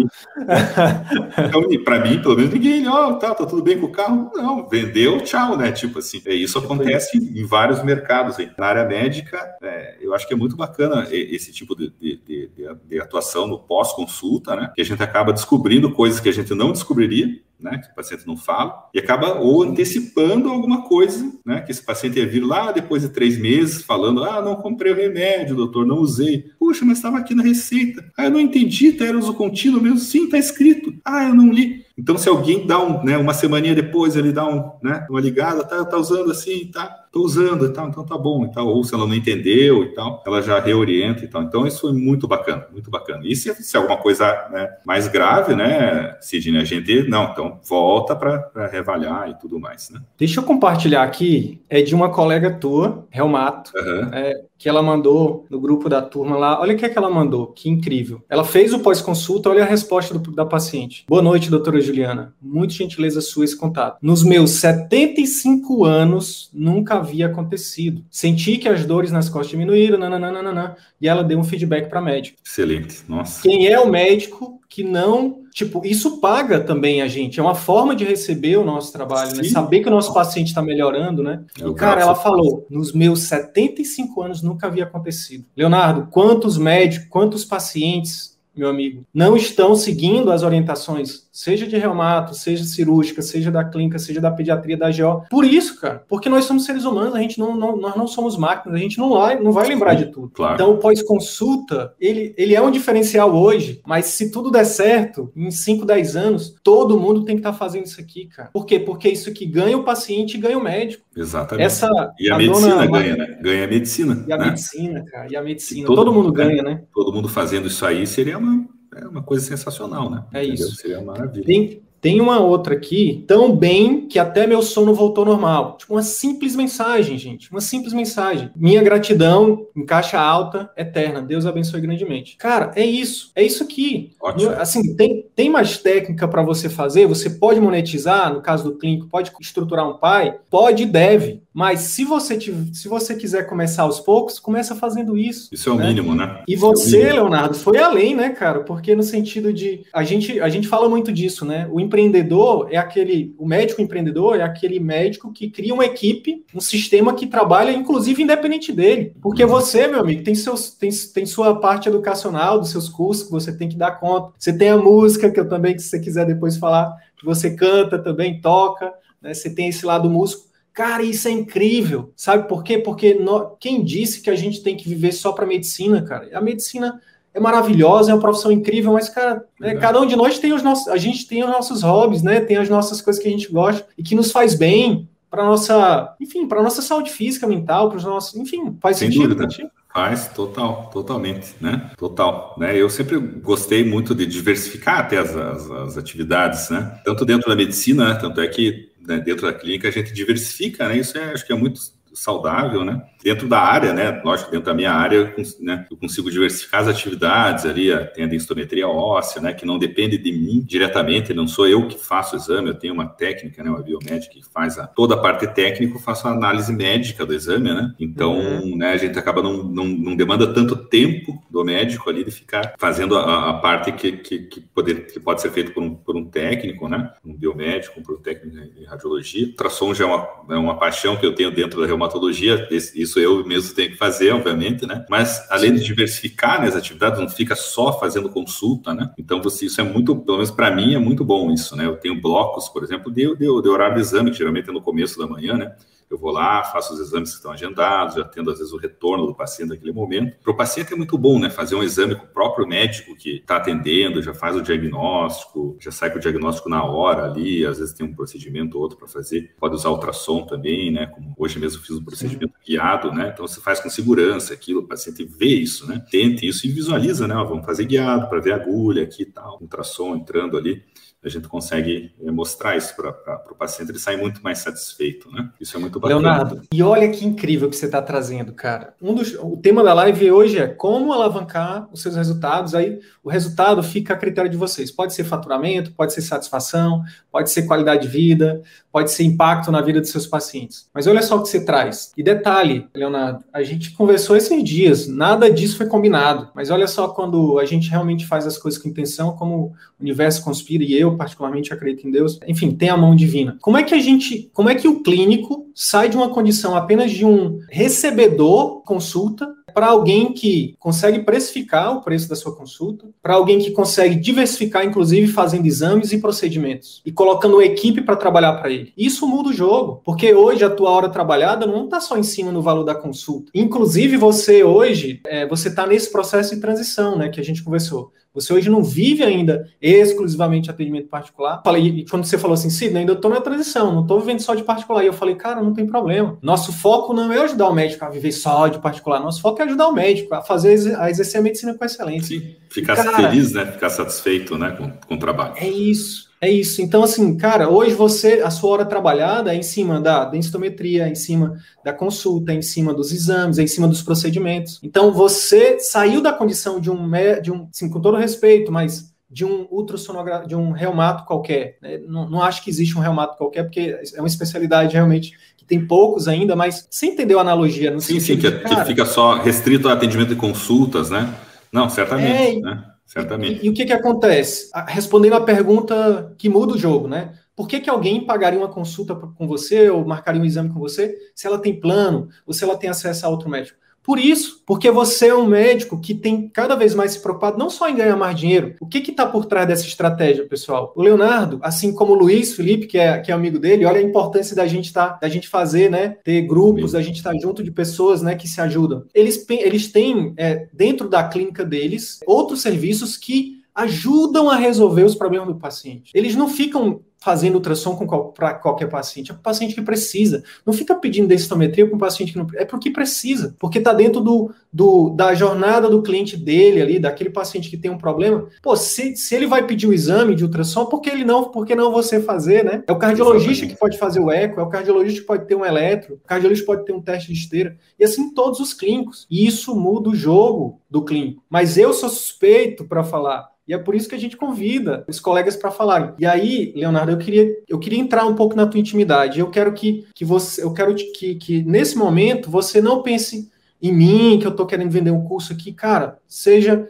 então, para mim, pelo menos, ninguém, ó, oh, tá, tá tudo bem com o carro. Não, vendeu, tchau, né? Tipo assim, é, isso acontece em vários mercados. Aí. Na área médica, é, eu acho que é muito bacana esse tipo de, de, de, de atuação no pós-consulta, né? Que a gente acaba descobrindo coisas que a gente não descobriria né, que o paciente não fala, e acaba ou antecipando alguma coisa, né, que esse paciente ia vir lá depois de três meses falando, ah, não comprei o remédio, doutor, não usei. Puxa, mas estava aqui na receita. Ah, eu não entendi, tá, era uso contínuo mesmo? Sim, tá escrito. Ah, eu não li. Então, se alguém dá um, né, uma semaninha depois, ele dá um, né, uma ligada, tá, tá usando assim, tá, tô usando e tal, então tá bom e tal. Ou se ela não entendeu e tal, ela já reorienta e tal. Então, isso foi muito bacana, muito bacana. E se, se alguma coisa né, mais grave, né, Sidney, a gente, não, então volta para reavaliar e tudo mais, né? Deixa eu compartilhar aqui, é de uma colega tua, Helmato, uhum. é, que ela mandou no grupo da turma lá. Olha o que, é que ela mandou, que incrível. Ela fez o pós-consulta, olha a resposta do, da paciente. Boa noite, doutora Juliana. Muito gentileza sua esse contato. Nos meus 75 anos, nunca havia acontecido. Senti que as dores nas costas diminuíram, nananana, e ela deu um feedback para médico. Excelente, nossa. Quem é o médico que não Tipo, isso paga também a gente. É uma forma de receber o nosso trabalho, né? Saber que o nosso paciente está melhorando, né? É e, cara, ela falou: nos meus 75 anos nunca havia acontecido. Leonardo, quantos médicos, quantos pacientes meu amigo, não estão seguindo as orientações, seja de reumato, seja cirúrgica, seja da clínica, seja da pediatria, da GO. Por isso, cara, porque nós somos seres humanos, a gente não, não nós não somos máquinas, a gente não vai, não vai lembrar de tudo. Claro. Então, o pós-consulta, ele, ele é um diferencial hoje, mas se tudo der certo, em 5, 10 anos, todo mundo tem que estar tá fazendo isso aqui, cara. Por quê? Porque é isso que ganha o paciente e ganha o médico. Exatamente. Essa, e a, a medicina dona... ganha, né? Ganha a medicina. E a né? medicina, cara. E a medicina. todo, todo, mundo ganha, né? Todo mundo fazendo isso aí seria uma, é uma coisa sensacional, né? É Entendeu? isso. Seria maravilha. Tem, tem uma outra aqui, tão bem que até meu sono voltou normal. Tipo, uma simples mensagem, gente. Uma simples mensagem. Minha gratidão em caixa alta, eterna. Deus abençoe grandemente. Cara, é isso. É isso aqui. Ótimo. Assim, tem, tem mais técnica para você fazer. Você pode monetizar, no caso do clínico, pode estruturar um pai? Pode e deve. Mas se você, te, se você quiser começar aos poucos, começa fazendo isso. Isso é o né? mínimo, né? E você, é Leonardo, foi além, né, cara? Porque no sentido de. A gente, a gente fala muito disso, né? O empreendedor é aquele, o médico empreendedor é aquele médico que cria uma equipe, um sistema que trabalha, inclusive, independente dele. Porque uhum. você, meu amigo, tem, seus, tem, tem sua parte educacional dos seus cursos que você tem que dar conta. Você tem a música, que eu também, se você quiser depois falar, que você canta também, toca, né? Você tem esse lado músico. Cara, isso é incrível. Sabe por quê? Porque no... quem disse que a gente tem que viver só para medicina, cara? A medicina é maravilhosa, é uma profissão incrível, mas, cara, né, cada um de nós tem os nossos. A gente tem os nossos hobbies, né? Tem as nossas coisas que a gente gosta e que nos faz bem para nossa, enfim, para nossa saúde física, mental, para os nossos, enfim, faz Sem sentido. Dúvida. Faz total, totalmente, né? Total, né? Eu sempre gostei muito de diversificar até as, as, as atividades, né? Tanto dentro da medicina, né? tanto é que né, dentro da clínica a gente diversifica, né? Isso é, acho que é muito saudável, né? Dentro da área, né? Lógico, dentro da minha área, né, eu consigo diversificar as atividades ali, tem a densitometria óssea, né? Que não depende de mim diretamente, não sou eu que faço o exame, eu tenho uma técnica, né? Uma biomédica que faz a, toda a parte técnica, eu faço a análise médica do exame, né? Então, uhum. né, a gente acaba não, não, não, demanda tanto tempo do médico ali de ficar fazendo a, a parte que, que, que, poder, que pode ser feito por um, por um técnico, né? Um biomédico, um técnico em radiologia. O ultrassom já é uma, é uma paixão que eu tenho dentro da reumatologia, isso eu mesmo tenho que fazer, obviamente, né? Mas além de diversificar né, as atividades, não fica só fazendo consulta, né? Então, você, isso é muito, pelo menos para mim, é muito bom isso, né? Eu tenho blocos, por exemplo, de, de, de horário de exame, que geralmente é no começo da manhã, né? Eu vou lá, faço os exames que estão agendados, já tendo às vezes o retorno do paciente naquele momento. Para o paciente é muito bom, né? Fazer um exame com o próprio médico que está atendendo, já faz o diagnóstico, já sai com o diagnóstico na hora ali, às vezes tem um procedimento ou outro para fazer. Pode usar ultrassom também, né? Como hoje mesmo fiz um procedimento Sim. guiado, né? Então você faz com segurança aquilo, o paciente vê isso, né? Tente isso e visualiza, né? Ó, vamos fazer guiado para ver a agulha aqui e tal, ultrassom entrando ali a gente consegue eh, mostrar isso para o paciente, ele sai muito mais satisfeito, né? Isso é muito bacana. Leonardo, e olha que incrível que você está trazendo, cara. Um dos, o tema da live hoje é como alavancar os seus resultados. Aí o resultado fica a critério de vocês. Pode ser faturamento, pode ser satisfação, pode ser qualidade de vida, pode ser impacto na vida dos seus pacientes. Mas olha só o que você traz. E detalhe, Leonardo, a gente conversou esses dias, nada disso foi combinado. Mas olha só quando a gente realmente faz as coisas com intenção, como o universo conspira e eu particularmente acredito em Deus. Enfim, tem a mão divina. Como é que a gente, como é que o clínico sai de uma condição apenas de um recebedor consulta para alguém que consegue precificar o preço da sua consulta, para alguém que consegue diversificar, inclusive fazendo exames e procedimentos e colocando equipe para trabalhar para ele. Isso muda o jogo, porque hoje a tua hora trabalhada não está só em cima no valor da consulta. Inclusive você hoje, é, você está nesse processo de transição, né, que a gente conversou. Você hoje não vive ainda exclusivamente atendimento particular. Falei, quando você falou assim, Sidney, ainda estou na transição, não estou vivendo só de particular. E eu falei, cara, não tem problema. Nosso foco não é ajudar o médico a viver só de particular. Nosso foco é ajudar o médico a fazer, a exercer a medicina com excelência. Sim, ficar cara, feliz, né? Ficar satisfeito, né, com, com o trabalho. É isso. É isso. Então, assim, cara, hoje você, a sua hora trabalhada é em cima da densitometria, é em cima da consulta, é em cima dos exames, é em cima dos procedimentos. Então, você saiu da condição de um, de um assim, com todo respeito, mas de um ultrassonografia, de um reumato qualquer. Né? Não, não acho que existe um reumato qualquer, porque é uma especialidade realmente que tem poucos ainda, mas você entendeu a analogia? Sim, sim, que, de, cara, que, fica só restrito ao atendimento de consultas, né? Não, certamente, é, né? Certamente. E, e, o que, que acontece? Respondendo a pergunta que muda o jogo, né? Por que, que alguém pagaria uma consulta com você ou marcaria um exame com você se ela tem plano ou se ela tem acesso a outro médico? Por isso, porque você é um médico que tem cada vez mais se preocupado não só em ganhar mais dinheiro. O que está por trás dessa estratégia, pessoal? O Leonardo, assim como o Luiz Felipe, que é, que é amigo dele, olha a importância da gente tá, da gente fazer, né? Ter grupos, da gente estar tá junto de pessoas, né, que se ajudam. Eles, eles têm é, dentro da clínica deles outros serviços que ajudam a resolver os problemas do paciente. Eles não ficam fazendo ultrassom para qualquer paciente, é para o paciente que precisa. Não fica pedindo densitometria para um paciente que não é porque precisa, porque está dentro do, do, da jornada do cliente dele ali, daquele paciente que tem um problema. Pô, se, se ele vai pedir o exame de ultrassom, por que ele não, por que não você fazer, né? É o cardiologista Exatamente. que pode fazer o eco, é o cardiologista que pode ter um eletro, o cardiologista pode ter um teste de esteira, e assim todos os clínicos. E isso muda o jogo do clínico. Mas eu sou suspeito para falar e é por isso que a gente convida os colegas para falarem. E aí, Leonardo, eu queria, eu queria entrar um pouco na tua intimidade. Eu quero que, que você, eu quero que, que nesse momento você não pense em mim, que eu estou querendo vender um curso aqui. Cara, seja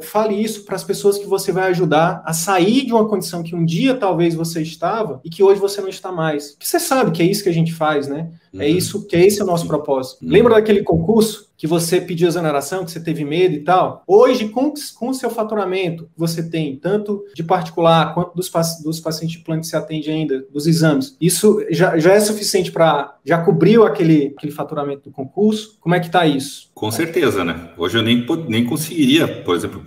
fale isso para as pessoas que você vai ajudar a sair de uma condição que um dia talvez você estava e que hoje você não está mais. Porque você sabe que é isso que a gente faz, né? É uhum. É isso que é esse é o nosso propósito. Uhum. Lembra daquele concurso que você pediu exoneração, que você teve medo e tal? Hoje, com, com o seu faturamento, você tem tanto de particular quanto dos, dos pacientes de plano que você atende ainda, dos exames, isso já, já é suficiente para. Já cobriu aquele, aquele faturamento do concurso? Como é que está isso? Com certeza, né? Hoje eu nem, nem conseguiria, por exemplo,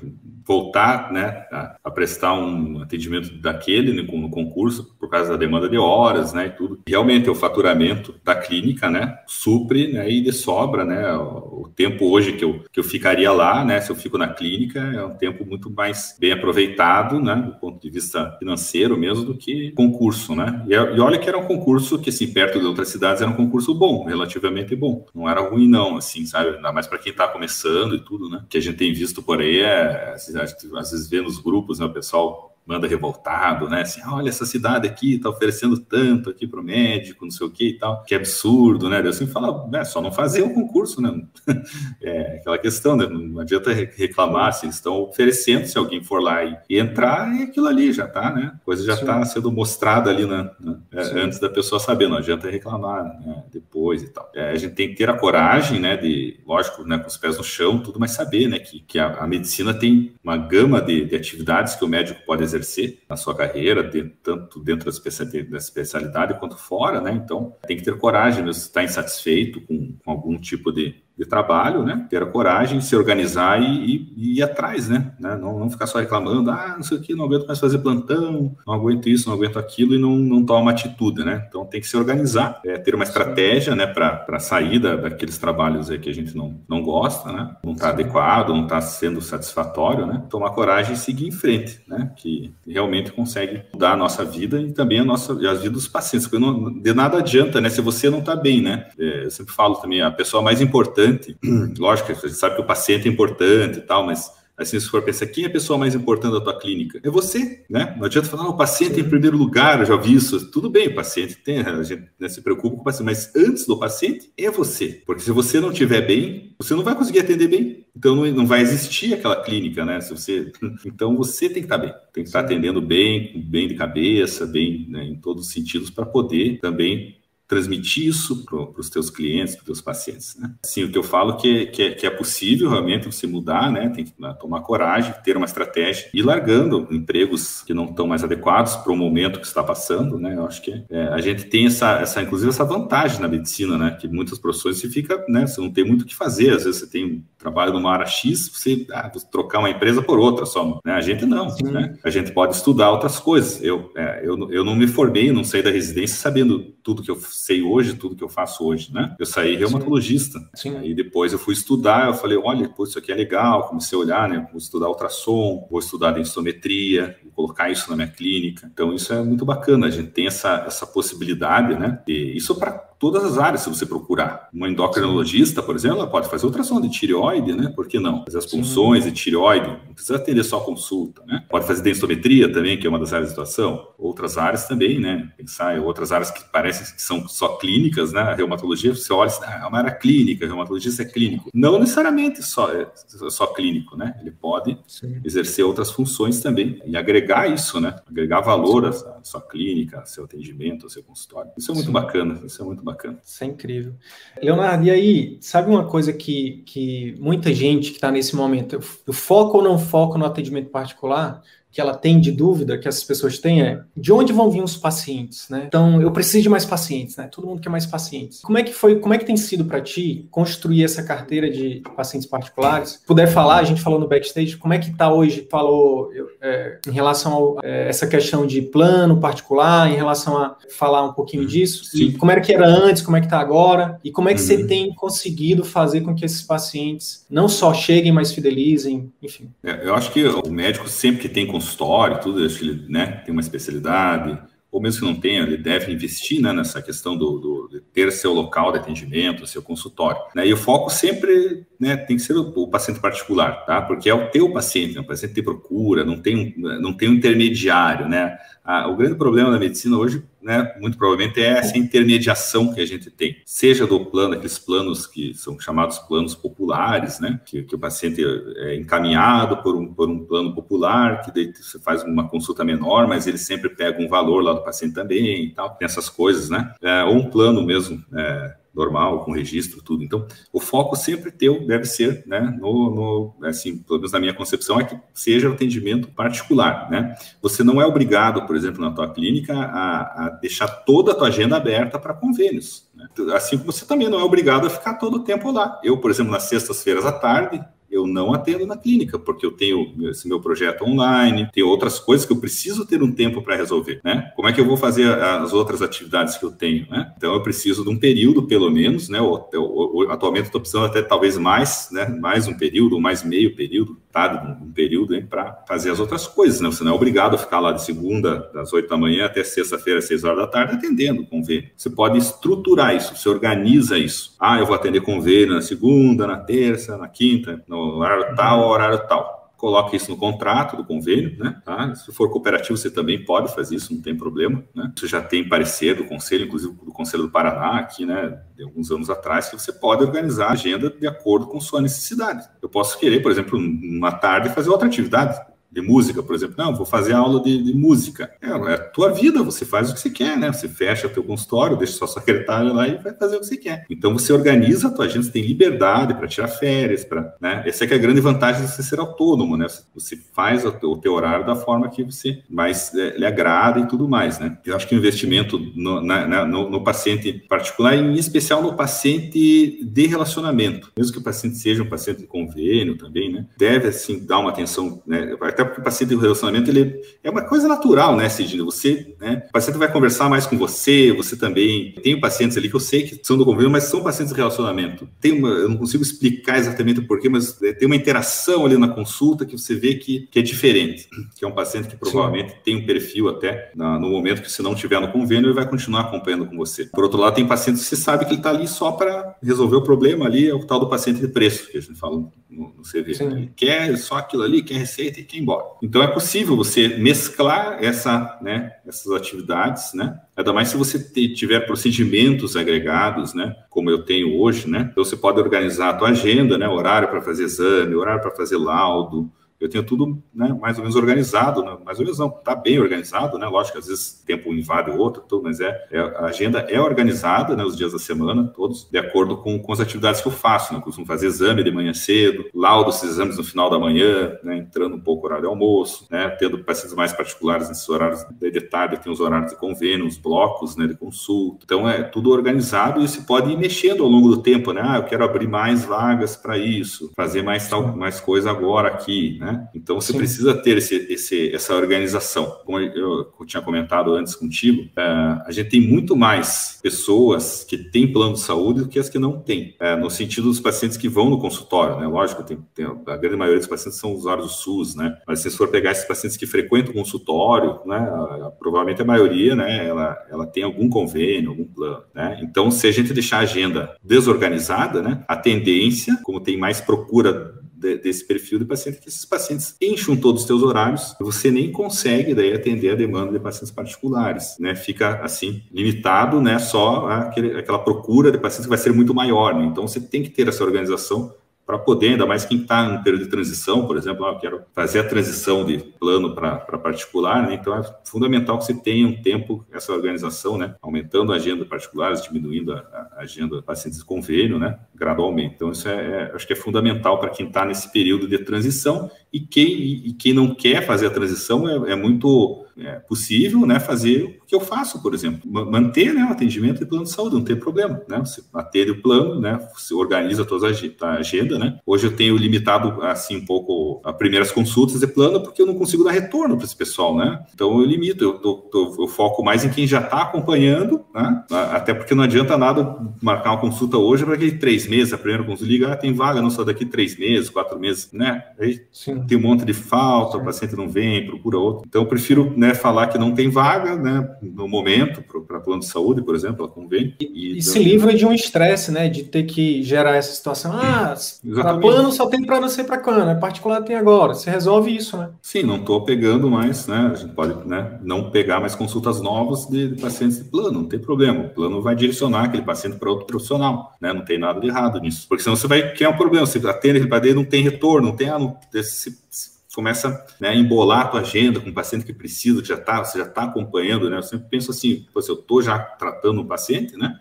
voltar né, a, a, prestar um atendimento daquele no, no, concurso, por causa da demanda de horas, né, e tudo. Realmente, o faturamento da clínica, né, supre, né, e de sobra, né, o tempo hoje que eu, que eu ficaria lá, né, se eu fico na clínica, é um tempo muito mais bem aproveitado, né, do ponto de vista financeiro mesmo, do que concurso, né. E, e olha que era um concurso que, assim, perto de outras cidades, era um concurso bom, relativamente bom. Não era ruim, não, assim, sabe? Ainda mais para quem está começando e tudo, né. Que a gente tem visto por aí é, às vezes vê nos grupos, né, o pessoal manda revoltado, né? Assim, ah, olha, essa cidade aqui está oferecendo tanto aqui para o médico, não sei o que e tal, que absurdo, né? Deus assim fala, é só não fazer o concurso, né? (laughs) É aquela questão, né? Não adianta reclamar se eles estão oferecendo, se alguém for lá e, e entrar, e aquilo ali já está, né? A coisa já está sendo mostrada ali na, na é, antes da pessoa saber, não adianta reclamar né? depois e tal. É, a gente tem que ter a coragem, né? De, lógico, né? Com os pés no chão, tudo, mas saber, né? Que, que a, a medicina tem uma gama de, de atividades que o médico pode exercer na sua carreira, tanto dentro da especialidade quanto fora, né? Então, tem que ter coragem, mesmo, estar insatisfeito com, com algum tipo de, de trabalho, né? Ter a coragem, se organizar e, e, e ir atrás, né? né? Não, não, ficar só reclamando, ah, não sei o que, não aguento mais fazer plantão, não aguento isso, não aguento aquilo e não, não toma uma atitude, né? Então tem que se organizar, é, ter uma estratégia, né, para sair da, daqueles trabalhos aí que a gente não, não gosta, né? Não está adequado, não está sendo satisfatório, né? Tomar coragem e seguir em frente, né? Que realmente consegue mudar a nossa vida e também a nossa a vida dos pacientes, porque não, de nada adianta, né? Se você não está bem, né? É, eu sempre falo também, a pessoa mais importante importante. (clears throat) Lógico, a gente sabe que o paciente é importante e tal, mas assim, se for pensar, quem é a pessoa mais importante da tua clínica? É você, né? Não adianta falar, ah, o paciente Sim. em primeiro lugar, eu já vi isso. Tudo bem, o paciente tem, a gente né, se preocupa com o paciente, mas antes do paciente é você. Porque se você não estiver bem, você não vai conseguir atender bem. Então não, não vai existir aquela clínica, né? Se você, (laughs) então você tem que estar bem, tem que estar atendendo bem, bem de cabeça, bem né, em todos os sentidos para poder também transmitir isso para os teus clientes, para os teus pacientes. Né? Assim, o que eu falo que, que, é, que é possível realmente você mudar, né? Tem que né, tomar coragem, ter uma estratégia e largando empregos que não estão mais adequados para o momento que está passando, né? Eu acho que é, a gente tem essa, essa, inclusive essa vantagem na medicina, né? Que muitas profissões você fica, né? Você não tem muito o que fazer. Às vezes você tem um trabalho numa área X, você ah, trocar uma empresa por outra só. Né? A gente não, né? A gente pode estudar outras coisas. Eu, é, eu, eu não me formei, não saí da residência sabendo tudo que eu sei hoje, tudo que eu faço hoje, né? Eu saí reumatologista. Sim. Aí depois eu fui estudar, eu falei, olha, pô, isso aqui é legal, comecei a olhar, né? Vou estudar ultrassom, vou estudar densitometria, vou colocar isso na minha clínica. Então isso é muito bacana, a gente tem essa, essa possibilidade, né? E isso para todas as áreas, se você procurar. Uma endocrinologista, por exemplo, ela pode fazer ultrassom de tireoide, né? Por que não? Fazer as funções de tireoide, não precisa atender só consulta, né? Pode fazer densitometria também, que é uma das áreas de atuação. Outras áreas também, né? Pensar em outras áreas que parecem que são só clínicas, né? A reumatologia, você olha, ah, é uma área clínica, reumatologista é clínico. Não necessariamente só, é, só clínico, né? Ele pode Sim. exercer outras funções também e agregar isso, né? Agregar valor à sua clínica, ao seu atendimento, ao seu consultório. Isso é muito Sim. bacana, isso é muito bacana bacana. Isso é incrível. Leonardo, e aí, sabe uma coisa que, que muita gente que está nesse momento, eu foco ou não foco no atendimento particular? Que ela tem de dúvida, que essas pessoas têm, é de onde vão vir os pacientes, né? Então, eu preciso de mais pacientes, né? Todo mundo quer mais pacientes. Como é que foi, como é que tem sido para ti construir essa carteira de pacientes particulares? Se puder falar, a gente falou no backstage, como é que está hoje, falou é, em relação a é, essa questão de plano particular, em relação a falar um pouquinho disso, Sim. como era que era antes, como é que está agora, e como é que uhum. você tem conseguido fazer com que esses pacientes não só cheguem, mas fidelizem, enfim. É, eu acho que o médico sempre que tem consultório, tudo, acho que ele né, tem uma especialidade, ou mesmo que não tenha, ele deve investir né, nessa questão do, do, de ter seu local de atendimento, seu consultório. Né? E o foco sempre né, tem que ser o, o, paciente particular, tá? Porque é o teu paciente, né? o paciente te procura, não tem, não tem um intermediário, né? O grande problema da medicina hoje, né, muito provavelmente é essa intermediação que a gente tem, seja do plano, aqueles planos que são chamados planos populares, né, que, que o paciente é encaminhado por um, por um plano popular, que daí você faz uma consulta menor, mas ele sempre pega um valor lá do paciente também e tal, tem essas coisas, né, é, ou um plano mesmo, é, normal, com registro, tudo. Então, o foco sempre teu deve ser, né, no, no, assim, pelo menos na minha concepção, é que seja o atendimento particular, né? Você não é obrigado, por exemplo, na tua clínica, a, a deixar toda a tua agenda aberta para convênios. Né? Assim como você também não é obrigado a ficar todo o tempo lá. Eu, por exemplo, nas sextas-feiras à tarde, eu não atendo na clínica, porque eu tenho esse meu projeto online, tenho outras coisas que eu preciso ter um tempo para resolver, né? Como é que eu vou fazer as outras atividades que eu tenho, né? Então eu preciso de um período, pelo menos, né? atualmente estou precisando até talvez mais, né? Mais um período, mais meio período, tá? Um período para fazer as outras coisas, né? Você não é obrigado a ficar lá de segunda, das oito da manhã até sexta-feira, às seis horas da tarde, atendendo convênio. Você pode estruturar isso, você organiza isso. Ah, eu vou atender convênio na segunda, na terça, na quinta, no horário tal, horário tal coloque isso no contrato do convênio, né? Tá? Se for cooperativo, você também pode fazer isso, não tem problema, né? Você já tem parecer do conselho, inclusive do Conselho do Paraná, aqui, né? De alguns anos atrás, que você pode organizar a agenda de acordo com sua necessidade. Eu posso querer, por exemplo, uma tarde fazer outra atividade de música, por exemplo. Não, vou fazer aula de, de música. É, é, a tua vida, você faz o que você quer, né? Você fecha teu consultório, deixa sua secretária lá e vai fazer o que você quer. Então você organiza a tua agenda, você tem liberdade para tirar férias, para, né? Essa é que é a grande vantagem de você ser autônomo, né? Você faz o teu, o teu horário da forma que você mais é, lhe agrada e tudo mais, né? Eu acho que o investimento no, na, no, no paciente particular, em especial no paciente de relacionamento, mesmo que o paciente seja um paciente de convênio também, né? Deve, assim, dar uma atenção, né? até porque o paciente de relacionamento ele é uma coisa natural, né, Sidney? Você, né? O paciente vai conversar mais com você, você também. Tem pacientes ali que eu sei que são do convênio, mas são pacientes de relacionamento. Tem uma, eu não consigo explicar exatamente o porquê, mas é, tem uma interação ali na consulta que você vê que, que é diferente. Que é um paciente que provavelmente Sim. tem um perfil até na, no momento que se não tiver no convênio, ele vai continuar acompanhando com você. Por outro lado, tem pacientes que você sabe que ele está ali só para resolver o problema ali, é o tal do paciente de preço, que a gente fala no, no CV. Ele quer só aquilo ali, quer receita e quer embora embora. Então é possível você mesclar essa, né, essas atividades, né? Ainda mais se você tiver procedimentos agregados, né, como eu tenho hoje, né? Então você pode organizar a tua agenda, né, horário para fazer exame, horário para fazer laudo, eu tenho tudo né, mais ou menos organizado, né? mais ou menos não, está bem organizado, né? Lógico que às vezes tempo invade o outro, tudo, mas é, é, a agenda é organizada, né? Os dias da semana, todos, de acordo com, com as atividades que eu faço, né? Eu costumo fazer exame de manhã cedo, laudo esses exames no final da manhã, né? Entrando um pouco no horário de almoço, né? Tendo pacientes mais particulares nesses horários de tarde, tem os horários de convênio, os blocos, né? De consulta. Então é tudo organizado e se pode ir mexendo ao longo do tempo, né? Ah, eu quero abrir mais vagas para isso, fazer mais tal, mais coisa agora aqui, né? Né? Então você Sim. precisa ter esse, esse, essa organização. Como eu, eu, tinha comentado antes contigo, é, a gente tem muito mais pessoas que têm plano de saúde do que as que não têm, é, no sentido dos pacientes que vão no consultório, né? Lógico, tem, tem, a grande maioria dos pacientes são usuários do SUS, né? Mas se for pegar esses pacientes que frequentam o consultório, né? A, a, provavelmente a maioria, né? Ela, ela tem algum convênio, algum plano, né? Então, se a gente deixar a agenda desorganizada, né? A tendência, como tem mais procura de, desse perfil de paciente, que esses pacientes enchem todos os seus horários você nem consegue daí atender a demanda de pacientes particulares, né? Fica assim limitado, né? Só aquele, aquela procura de pacientes que vai ser muito maior, né? Então você tem que ter essa organização para poder, ainda mais quem está em período de transição, por exemplo, ah, eu quero fazer a transição de plano para particular, né? então é fundamental que você tenha um tempo, essa organização, né? aumentando a agenda particulares, diminuindo a, a agenda pacientes de convênio, né? gradualmente. Então, isso é, é acho que é fundamental para quem está nesse período de transição e quem, e quem não quer fazer a transição é, é muito é possível né, fazer o que eu faço, por exemplo, manter né, o atendimento de plano de saúde, não tem problema, né? Você atende o plano, né? Você organiza toda a agenda, né? Hoje eu tenho limitado assim um pouco as primeiras consultas de plano porque eu não consigo dar retorno para esse pessoal, né? Então eu limito, eu, eu, eu foco mais em quem já está acompanhando, né? Até porque não adianta nada marcar uma consulta hoje para aquele três meses, a primeira consulta liga, ah, tem vaga, não só daqui três meses, quatro meses, né? Aí Sim. tem um monte de falta, Sim. o paciente não vem, procura outro. Então eu prefiro né, falar que não tem vaga, né, no momento, para plano de saúde, por exemplo, a convênio. E, e se livra de um estresse, né, de ter que gerar essa situação. Ah, para plano só tem para não ser para cana, particular tem agora. Você resolve isso, né? Sim, não estou pegando mais, né, a gente pode né, não pegar mais consultas novas de, de, pacientes de plano, não tem problema. O plano vai direcionar aquele paciente para outro profissional, né, não tem nada de errado nisso. Porque senão você vai criar um problema, você atende aquele paciente, não tem retorno, não tem, ah, não, esse, começa né, a embolar a tua agenda com o paciente que precisa, que já tá, você já está acompanhando, né? Eu sempre penso assim, se eu estou já tratando o paciente, né?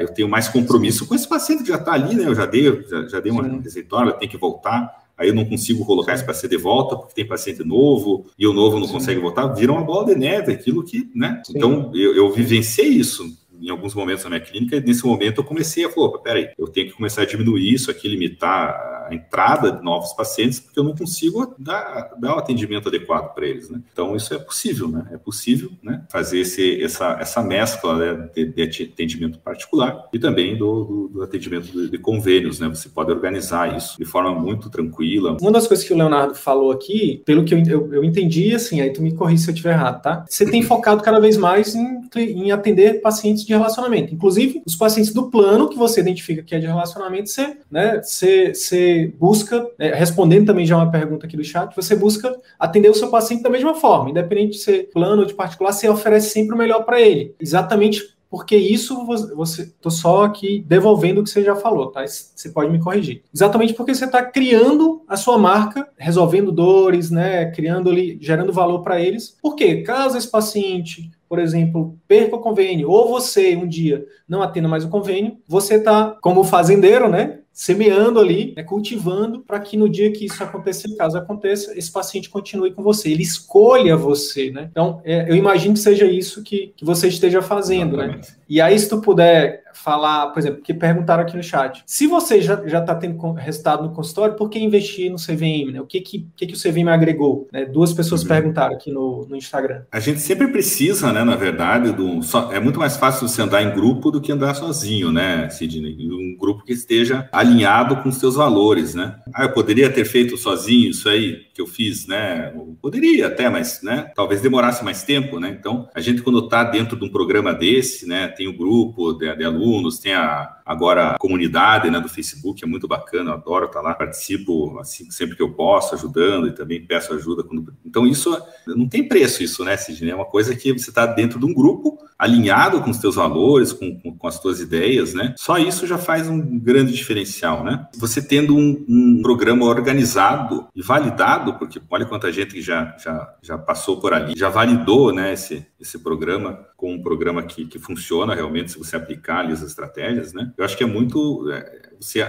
Eu tenho mais compromisso com esse paciente que já está ali, né? Eu já dei, já, já dei uma receituária, tem que voltar. Aí eu não consigo colocar esse paciente de volta porque tem paciente novo e o novo não Sim. consegue voltar, vira uma bola de neve, aquilo que, né? Sim. Então eu, eu vivenciei isso em alguns momentos na minha clínica, e nesse momento eu comecei a falar, peraí, eu tenho que começar a diminuir isso aqui, limitar a, entrada de novos pacientes, porque eu não consigo dar, dar o atendimento adequado para eles. Né? Então, isso é possível, né? É possível né, fazer esse, essa, essa mescla né, de, de, atendimento particular e também do, do, do atendimento de, de, convênios, né? Você pode organizar isso de forma muito tranquila. Uma das coisas que o Leonardo falou aqui, pelo que eu, eu, eu entendi, assim, aí tu me corrige se eu estiver errado, tá? Você tem focado cada vez mais em, em atender pacientes de relacionamento. Inclusive, os pacientes do plano que você identifica que é de relacionamento, você, né, você, você busca, é, respondendo também já uma pergunta aqui do chat, você busca atender o seu paciente da mesma forma, independente de ser plano ou de particular, você oferece sempre o melhor para ele. Exatamente porque isso você tô só aqui devolvendo o que você já falou, tá? Você pode me corrigir. Exatamente porque você está criando a sua marca, resolvendo dores, né? Criando ali, gerando valor para eles. Porque caso esse paciente por exemplo, perca o convênio, ou você um dia não atenda mais o convênio, você está, como fazendeiro, né? Semeando ali, né, cultivando, para que no dia que isso acontecer, caso aconteça, esse paciente continue com você, ele escolha você, né? Então, é, eu imagino que seja isso que, que você esteja fazendo, né? Exatamente. né? E aí, se tu puder falar, por exemplo, que perguntaram aqui no chat, se você já está tendo resultado no consultório, por que investir no CVM? Né? O que, que, que, que o CVM agregou? Né? Duas pessoas uhum. perguntaram aqui no, no Instagram. A gente sempre precisa, né, na verdade, do, só, é muito mais fácil você andar em grupo do que andar sozinho, né, Sidney? Um grupo que esteja alinhado com os seus valores, né? Ah, eu poderia ter feito sozinho isso aí que eu fiz, né? Poderia até, mas, né, talvez demorasse mais tempo, né? Então, a gente quando está dentro de um programa desse, né, tem o um grupo de, de alunos, tem a, agora a comunidade né, do Facebook, é muito bacana, eu adoro estar lá, participo assim, sempre que eu posso, ajudando e também peço ajuda. Quando... Então, isso não tem preço, isso, né, Sidney? É uma coisa que você está dentro de um grupo, alinhado com os teus valores, com, com, com, as tuas ideias, né? Só isso já faz um grande diferencial, né? Você tendo um, um programa organizado e validado, porque olha quanta gente já, já, já passou por ali, já validou, né, esse, esse programa com um programa que, que funciona realmente se você aplicar ali as estratégias, né? Eu acho que é muito é, você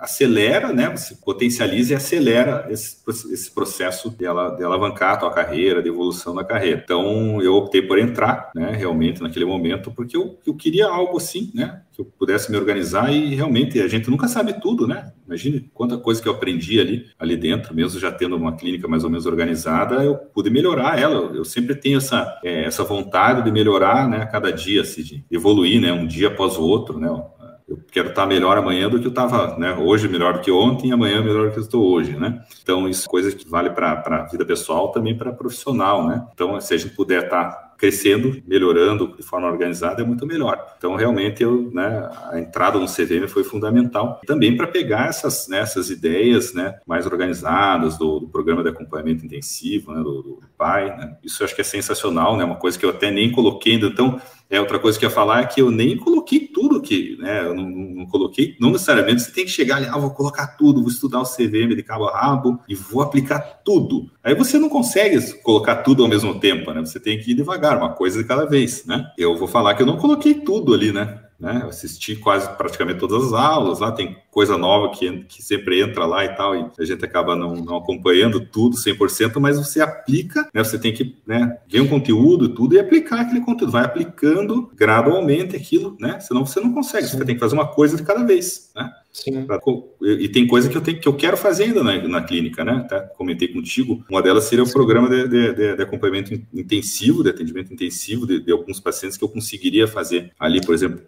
acelera, né? Você potencializa e acelera esse, esse processo de, ela, de alavancar a tua carreira, de evolução na carreira. Então, eu optei por entrar, né? Realmente naquele momento, porque eu, eu queria algo assim, né? Que eu pudesse me organizar e realmente a gente nunca sabe tudo, né? Imagine quanta coisa que eu aprendi ali, ali dentro, mesmo já tendo uma clínica mais ou menos organizada, eu pude melhorar ela. Eu sempre tenho essa, é, essa vontade de melhorar, né? A cada dia, assim, de evoluir, né? Um dia após o outro, né? Eu quero estar melhor amanhã do que eu estava, né? Hoje melhor do que ontem, amanhã melhor do que eu estou hoje, né? Então, isso é coisa que vale para a vida pessoal, também para profissional, né? Então, se a gente puder estar crescendo, melhorando de forma organizada é muito melhor. Então, realmente, eu, né, a entrada no CVM foi fundamental também para pegar essas, né, essas ideias né, mais organizadas do, do, programa de acompanhamento intensivo, né, do, do pai. Né? Isso eu acho que é sensacional, né, uma coisa que eu até nem coloquei ainda. Então, é outra coisa que eu ia falar é que eu nem coloquei tudo que, né? Eu não, não, coloquei, não necessariamente você tem que chegar ali, ah, vou colocar tudo, vou estudar o CVM de cabo a rabo e vou aplicar tudo. Aí você não consegue colocar tudo ao mesmo tempo, né? Você tem que ir devagar, uma coisa de cada vez, né? Eu vou falar que eu não coloquei tudo ali, né? Né? Assisti quase praticamente todas as aulas, lá tem coisa nova que, que sempre entra lá e tal, e a gente acaba não, não acompanhando tudo 100%, mas você aplica, né? Você tem que né, ver um conteúdo e tudo e aplicar aquele conteúdo, vai aplicando gradualmente aquilo, né? Senão você não consegue, Sim. você tem que fazer uma coisa de cada vez, né? Sim. E tem coisa que eu, tenho, que eu quero fazer ainda na, na clínica, né? Até comentei contigo. Uma delas seria o programa de, de, de, de, acompanhamento intensivo, de atendimento intensivo de, de alguns pacientes que eu conseguiria fazer ali, por exemplo,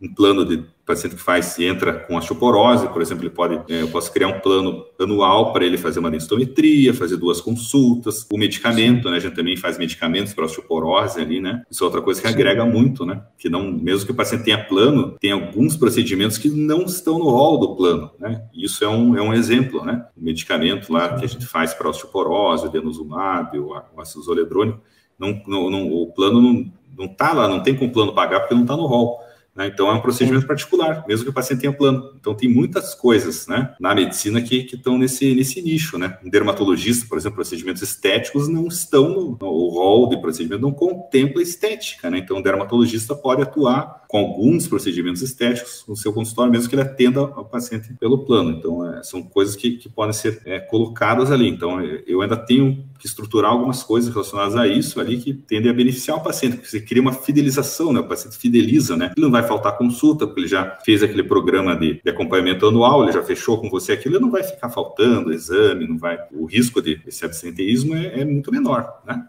um plano de paciente que faz entra com osteoporose, por exemplo, ele pode, é, eu posso criar um plano anual para ele fazer uma densitometria, fazer duas consultas, o medicamento, né? A gente também faz medicamentos para osteoporose ali, né? Isso é outra coisa que agrega muito, né? Que não, mesmo que o paciente tenha plano, tem alguns procedimentos que não estão no rol do plano, né? Isso é um, é um exemplo, né? O medicamento lá que a gente faz para osteoporose, o denosumab, o ácido zoledrônico, não, não, não, o plano não, não tá lá, não tem como o plano pagar porque não está no rol. Né? Então, é um procedimento particular, mesmo que o paciente tenha plano. Então, tem muitas coisas né, na medicina que, que estão nesse, nesse nicho. Né? Um dermatologista, por exemplo, procedimentos estéticos não estão no, no o rol de procedimento, não contempla estética. Né? Então, o dermatologista pode atuar com alguns procedimentos estéticos no seu consultório, mesmo que ele atenda o paciente pelo plano. Então, é, são coisas que, que podem ser é, colocadas ali. Então, eu ainda tenho que estruturar algumas coisas relacionadas a isso ali que tendem a beneficiar o paciente, porque você cria uma fidelização, né? O paciente fideliza, né? Ele não vai faltar consulta, porque ele já fez aquele programa de, de acompanhamento anual, ele já fechou com você aquilo, ele não vai ficar faltando exame, não vai. O risco de esse absenteísmo é, é muito menor, né?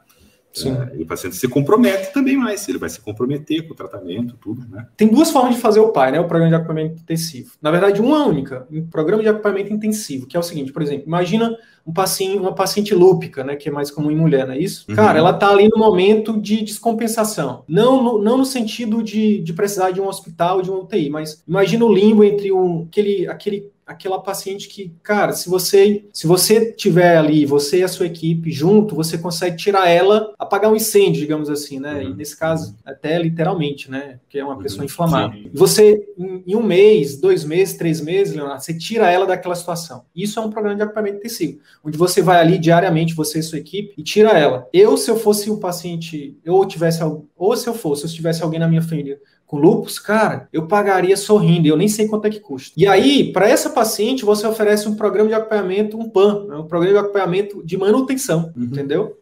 Sim. É, e o paciente se compromete também mais, ele vai se comprometer com o tratamento, tudo, né? Tem duas formas de fazer o PAI, né? O programa de acompanhamento intensivo. Na verdade, uma única, um programa de acompanhamento intensivo, que é o seguinte, por exemplo, imagina um paciente, uma paciente lúpica, né, que é mais comum em mulher, não é isso? Uhum. Cara, ela tá ali no momento de descompensação. Não no, não no sentido de, de precisar de um hospital, de um UTI, mas imagina o limbo entre um, aquele, aquele aquela paciente que, cara, se você se você tiver ali, você e a sua equipe junto, você consegue tirar ela, apagar um incêndio, digamos assim, né? Uhum. E nesse caso, até literalmente, né? Que é uma uhum. pessoa inflamada. Sim. Você, em, em, um mês, dois meses, três meses, Leonardo, você tira ela daquela situação. Isso é um programa de acompanhamento intensivo, onde você vai ali diariamente, você e sua equipe, e tira ela. Eu, se eu fosse um paciente, eu tivesse, ou se eu fosse, se eu tivesse alguém na minha família com lupus, cara, eu pagaria sorrindo, eu nem sei quanto é que custa. E aí, para essa paciente, você oferece um programa de acompanhamento, um PAN, né, um programa de acompanhamento de manutenção, uhum. entendeu?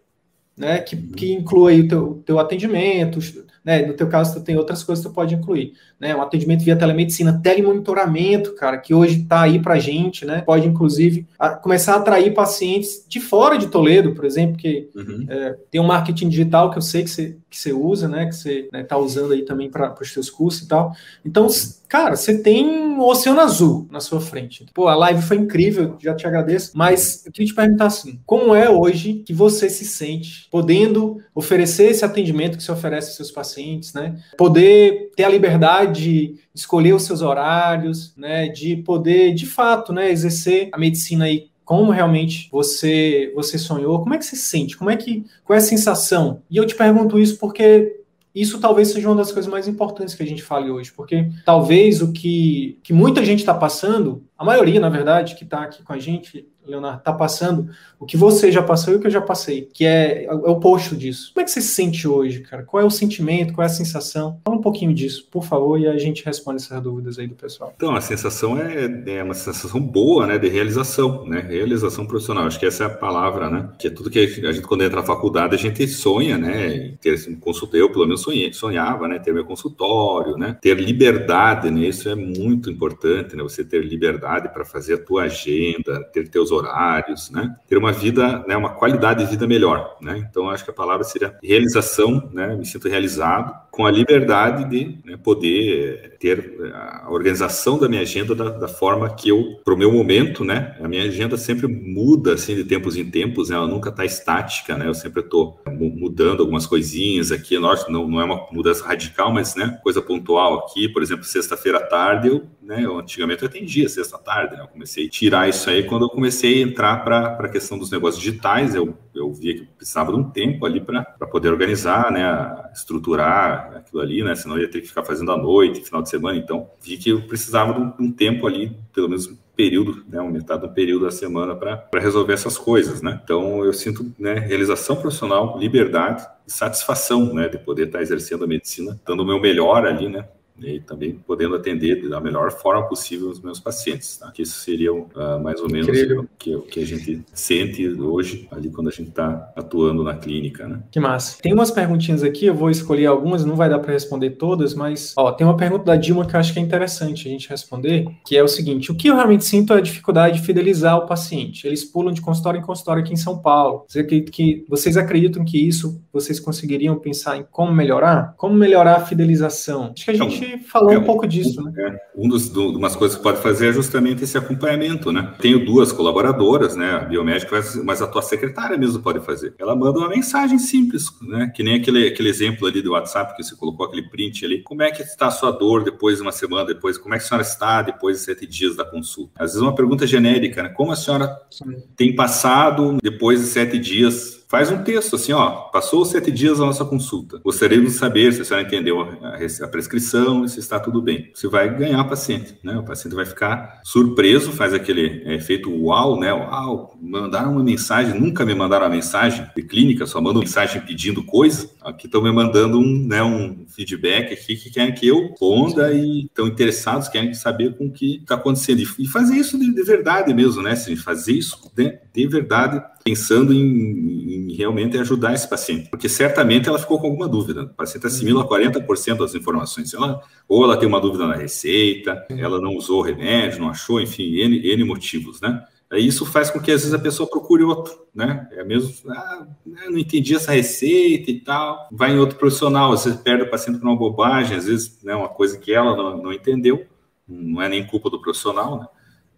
Né, que, que inclui aí o teu, teu atendimento, né? No teu caso, tu tem outras coisas que tu pode incluir, né? Um atendimento via telemedicina, telemonitoramento, cara, que hoje está aí para gente, né? Pode, inclusive, a, começar a atrair pacientes de fora de Toledo, por exemplo, que uhum. é, tem um marketing digital que eu sei que você, que você usa, né? Que você está né, tá usando aí também para os seus cursos e tal. Então, cara, você tem um oceano azul na sua frente. Pô, a live foi incrível, já te agradeço, mas eu queria te perguntar assim, como é hoje que você se sente podendo oferecer esse atendimento que você oferece aos seus pacientes né? Poder ter a liberdade de escolher os seus horários, né? De poder, de fato, né? Exercer a medicina aí como realmente você você sonhou, como é que você sente, como é que qual é a sensação? E eu te pergunto isso porque isso talvez seja uma das coisas mais importantes que a gente fale hoje, porque talvez o que, que muita gente está passando, a maioria, na verdade, que está aqui com a gente, Leonardo, está passando o que você já passou e o que eu já passei, que é, é o oposto disso. Como é que você se sente hoje, cara? Qual é o sentimento, qual é a sensação? Fala um pouquinho disso, por favor, e a gente responde essas dúvidas aí do pessoal. Então, a sensação é, é uma sensação boa, né, de realização, né, realização profissional. Acho que essa é a palavra, né, que é tudo que a gente, quando entra na faculdade, a gente sonha, né, ter assim, eu pelo menos sonhei, sonhava, né, ter meu consultório, né, ter liberdade, né, isso é muito importante, né, você ter liberdade para fazer a tua agenda, ter teus horários, né? Ter uma vida, né, uma qualidade de vida melhor, né? Então acho que a palavra seria realização, né? Me sinto realizado com a liberdade de né, poder ter a organização da minha agenda da, da forma que eu, para o meu momento, né? A minha agenda sempre muda assim de tempos em tempos, né? ela nunca está estática, né? Eu sempre estou mudando algumas coisinhas aqui, não, não é uma mudança radical, mas né, coisa pontual aqui, por exemplo, sexta-feira à tarde eu né? Eu, antigamente eu atendia sexta tarde, né? Eu comecei a tirar isso aí quando eu comecei a entrar para a questão dos negócios digitais. Eu, eu via que precisava de um tempo ali para poder organizar, né? Estruturar aquilo ali, né? Senão ia ter que ficar fazendo à noite, final de semana. Então, vi que eu precisava de um, um tempo ali, pelo menos período, né, um metade do período da semana para resolver essas coisas, né? Então eu sinto né, realização profissional, liberdade e satisfação, né, de poder estar exercendo a medicina, dando o meu melhor ali, né, e também podendo atender da melhor forma possível os meus pacientes. Tá? Que isso seria uh, mais ou menos o que, o que a gente sente hoje ali quando a gente está atuando na clínica. Né? Que massa. Tem umas perguntinhas aqui, eu vou escolher algumas, não vai dar para responder todas, mas ó, tem uma pergunta da Dilma que eu acho que é interessante a gente responder, que é o seguinte: o que eu realmente sinto é a dificuldade de fidelizar o paciente. Eles pulam de consultório em consultório aqui em São Paulo. Vocês acreditam que, vocês acreditam que isso vocês conseguiriam pensar em como melhorar? Como melhorar a fidelização? Acho que a então, gente falou é, um pouco disso, né? É, um dos, do, umas coisas que pode fazer é justamente esse acompanhamento, né? Tenho duas colaboradoras, né? A biomédica, mas a tua secretária mesmo pode fazer. Ela manda uma mensagem simples, né? Que nem aquele, aquele exemplo ali do WhatsApp que você colocou aquele print ali. Como é que está a sua dor depois de uma semana, depois? Como é que a senhora está depois de sete dias da consulta? Às vezes uma pergunta genérica, né? Como a senhora Sim. tem passado depois de sete dias faz um texto assim, ó, passou sete dias da nossa consulta. Gostaríamos de saber se a senhora entendeu a, a prescrição e se está tudo bem. Você vai ganhar paciente, né? O paciente vai ficar surpreso, faz aquele é, efeito uau, né? Uau, mandaram uma mensagem, nunca me mandaram uma mensagem de clínica, só mandam mensagem pedindo coisa. Aqui estão me mandando um, né, um feedback aqui que querem que eu responda e estão interessados, querem saber com o que está acontecendo. E fazer isso de, de, verdade mesmo, né? Se fazer isso de, de verdade pensando em, em, realmente ajudar esse paciente, porque certamente ela ficou com alguma dúvida. O paciente assimila 40% das informações, ela, ou ela tem uma dúvida na receita, ela não usou o remédio, não achou, enfim, N, N motivos, né? Isso faz com que às vezes a pessoa procure outro, né? É mesmo, ah, não entendi essa receita e tal. Vai em outro profissional, às vezes perde o paciente por uma bobagem, às vezes, né, uma coisa que ela não, não entendeu, não é nem culpa do profissional, né?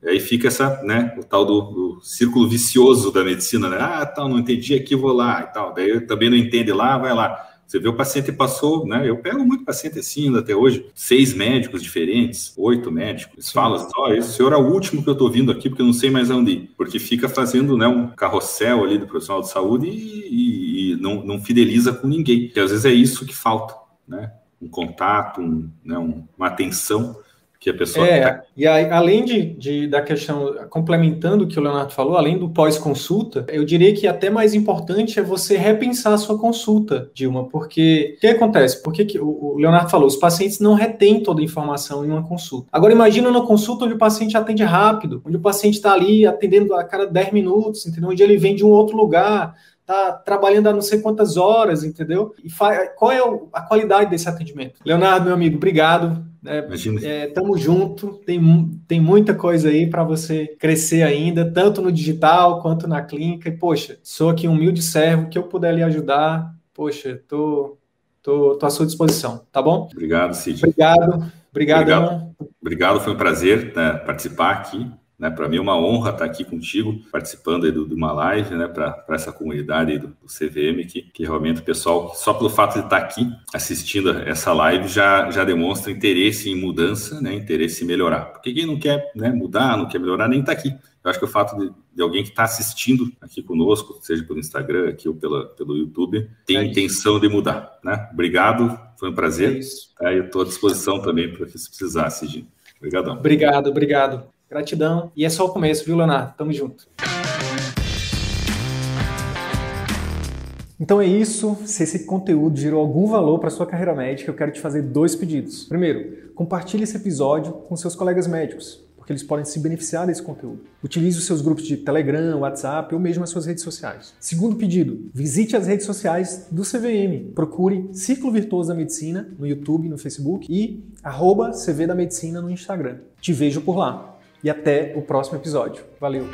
E aí fica essa, né, o tal do, do, círculo vicioso da medicina, né? Ah, tal, não entendi aqui, vou lá e tal. Daí também não entende lá, vai lá. Você vê o paciente passou, né? Eu pego muito paciente assim até hoje, seis médicos diferentes, oito médicos. Eles falam assim, ó, oh, esse senhor é o último que eu estou vindo aqui porque eu não sei mais onde ir. Porque fica fazendo né, um carrossel ali do profissional de saúde e, e, e não, não fideliza com ninguém. Porque às vezes é isso que falta, né? Um contato, um, né, uma atenção que a pessoa. É, e aí, além de, de, da questão, complementando o que o Leonardo falou, além do pós-consulta, eu diria que até mais importante é você repensar a sua consulta, Dilma, porque o que acontece? Porque que, o, o Leonardo falou, os pacientes não retêm toda a informação em uma consulta. Agora, imagina uma consulta onde o paciente atende rápido, onde o paciente está ali atendendo a cada 10 minutos, entendeu? Onde ele vem de um outro lugar, tá trabalhando há não sei quantas horas, entendeu? E qual é a qualidade desse atendimento? Leonardo, meu amigo, obrigado. É, é, tamo junto, tem, tem muita coisa aí para você crescer ainda, tanto no digital quanto na clínica. E, poxa, sou aqui um humilde servo, que eu puder lhe ajudar, poxa, tô, tô, tô à sua disposição, tá bom? Obrigado, Cid. Obrigado, obrigado. Obrigado, obrigado foi um prazer né, participar aqui. Né, para mim é uma honra estar aqui contigo, participando de uma live né, para essa comunidade do, do, CVM, que, que realmente o pessoal, só pelo fato de estar aqui assistindo essa live, já, já demonstra interesse em mudança, né, interesse em melhorar. Porque quem não quer né, mudar, não quer melhorar, nem está aqui. Eu acho que o fato de, de alguém que está assistindo aqui conosco, seja pelo Instagram aqui ou pela, pelo YouTube, tem é intenção de mudar. Né? Obrigado, foi um prazer. É, eu estou à disposição também para se precisar, Cidinho. Obrigadão. Obrigado, obrigado. Gratidão. E é só o começo, viu, Leonardo? Tamo junto. Então é isso. Se esse conteúdo gerou algum valor para sua carreira médica, eu quero te fazer dois pedidos. Primeiro, compartilhe esse episódio com seus colegas médicos, porque eles podem se beneficiar desse conteúdo. Utilize os seus grupos de Telegram, WhatsApp ou mesmo as suas redes sociais. Segundo pedido, visite as redes sociais do CVM. Procure Ciclo Virtuoso da Medicina no YouTube, no Facebook e arroba CV da Medicina no Instagram. Te vejo por lá e até o próximo episódio. Valeu!